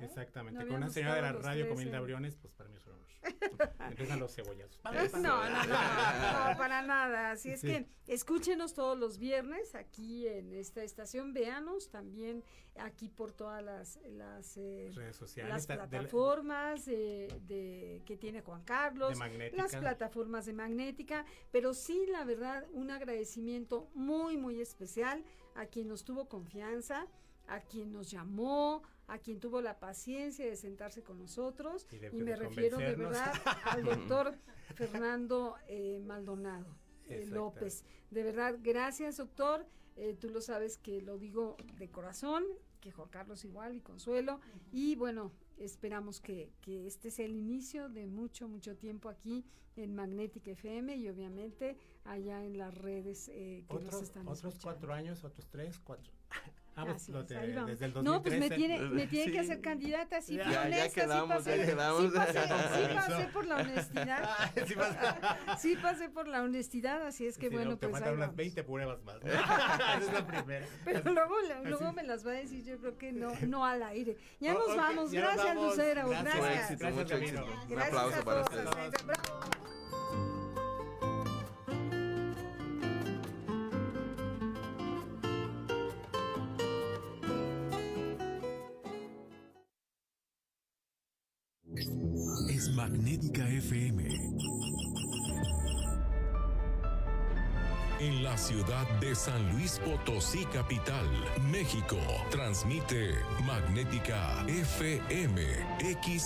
[SPEAKER 2] Exactamente, con una señora de la radio como Hilda Briones, pues para mí es un honor. Empiezan los cebollazos.
[SPEAKER 1] No, no, no, no, para nada. Así es que escúchenos todos los viernes aquí en esta estación, véanos también aquí por todas las, las
[SPEAKER 2] eh, redes sociales,
[SPEAKER 1] las plataformas de, que tiene Juan Carlos, las plataformas de Magnética, pero sí, la verdad, un agradecimiento muy, muy especial a quien nos tuvo confianza, a quien nos llamó, a quien tuvo la paciencia de sentarse con nosotros y, me refiero de verdad al doctor Fernando eh, Maldonado eh, López. De verdad, gracias doctor. Eh, tú lo sabes que lo digo de corazón, que Juan Carlos igual y Consuelo. Y bueno, esperamos que, que, este sea el inicio de mucho, mucho tiempo aquí en Magnética FM y obviamente allá en las redes que nos están
[SPEAKER 2] Otros cuatro años, otros tres, cuatro. Ah,
[SPEAKER 1] pues lo desde el 2013. No, pues me tiene, me tiene que hacer candidata, sí,
[SPEAKER 14] ya, ya quedamos, sí pasé, ya quedamos. Sí
[SPEAKER 1] pasé, sí pasé por la honestidad. sí, pasé por la honestidad, así es que bueno,
[SPEAKER 2] no,
[SPEAKER 1] pues.
[SPEAKER 2] Te faltan unas 20 pruebas más. Esa es la primera.
[SPEAKER 1] Pero luego, luego me las va a decir, yo creo que no, no al aire. Ya nos okay, vamos, ya gracias. Lucero. Gracias.
[SPEAKER 14] Gracias, gracias, mucho éxito. Un aplauso para ustedes.
[SPEAKER 5] Magnética FM. En la ciudad de San Luis Potosí, capital, México, transmite Magnética FM X.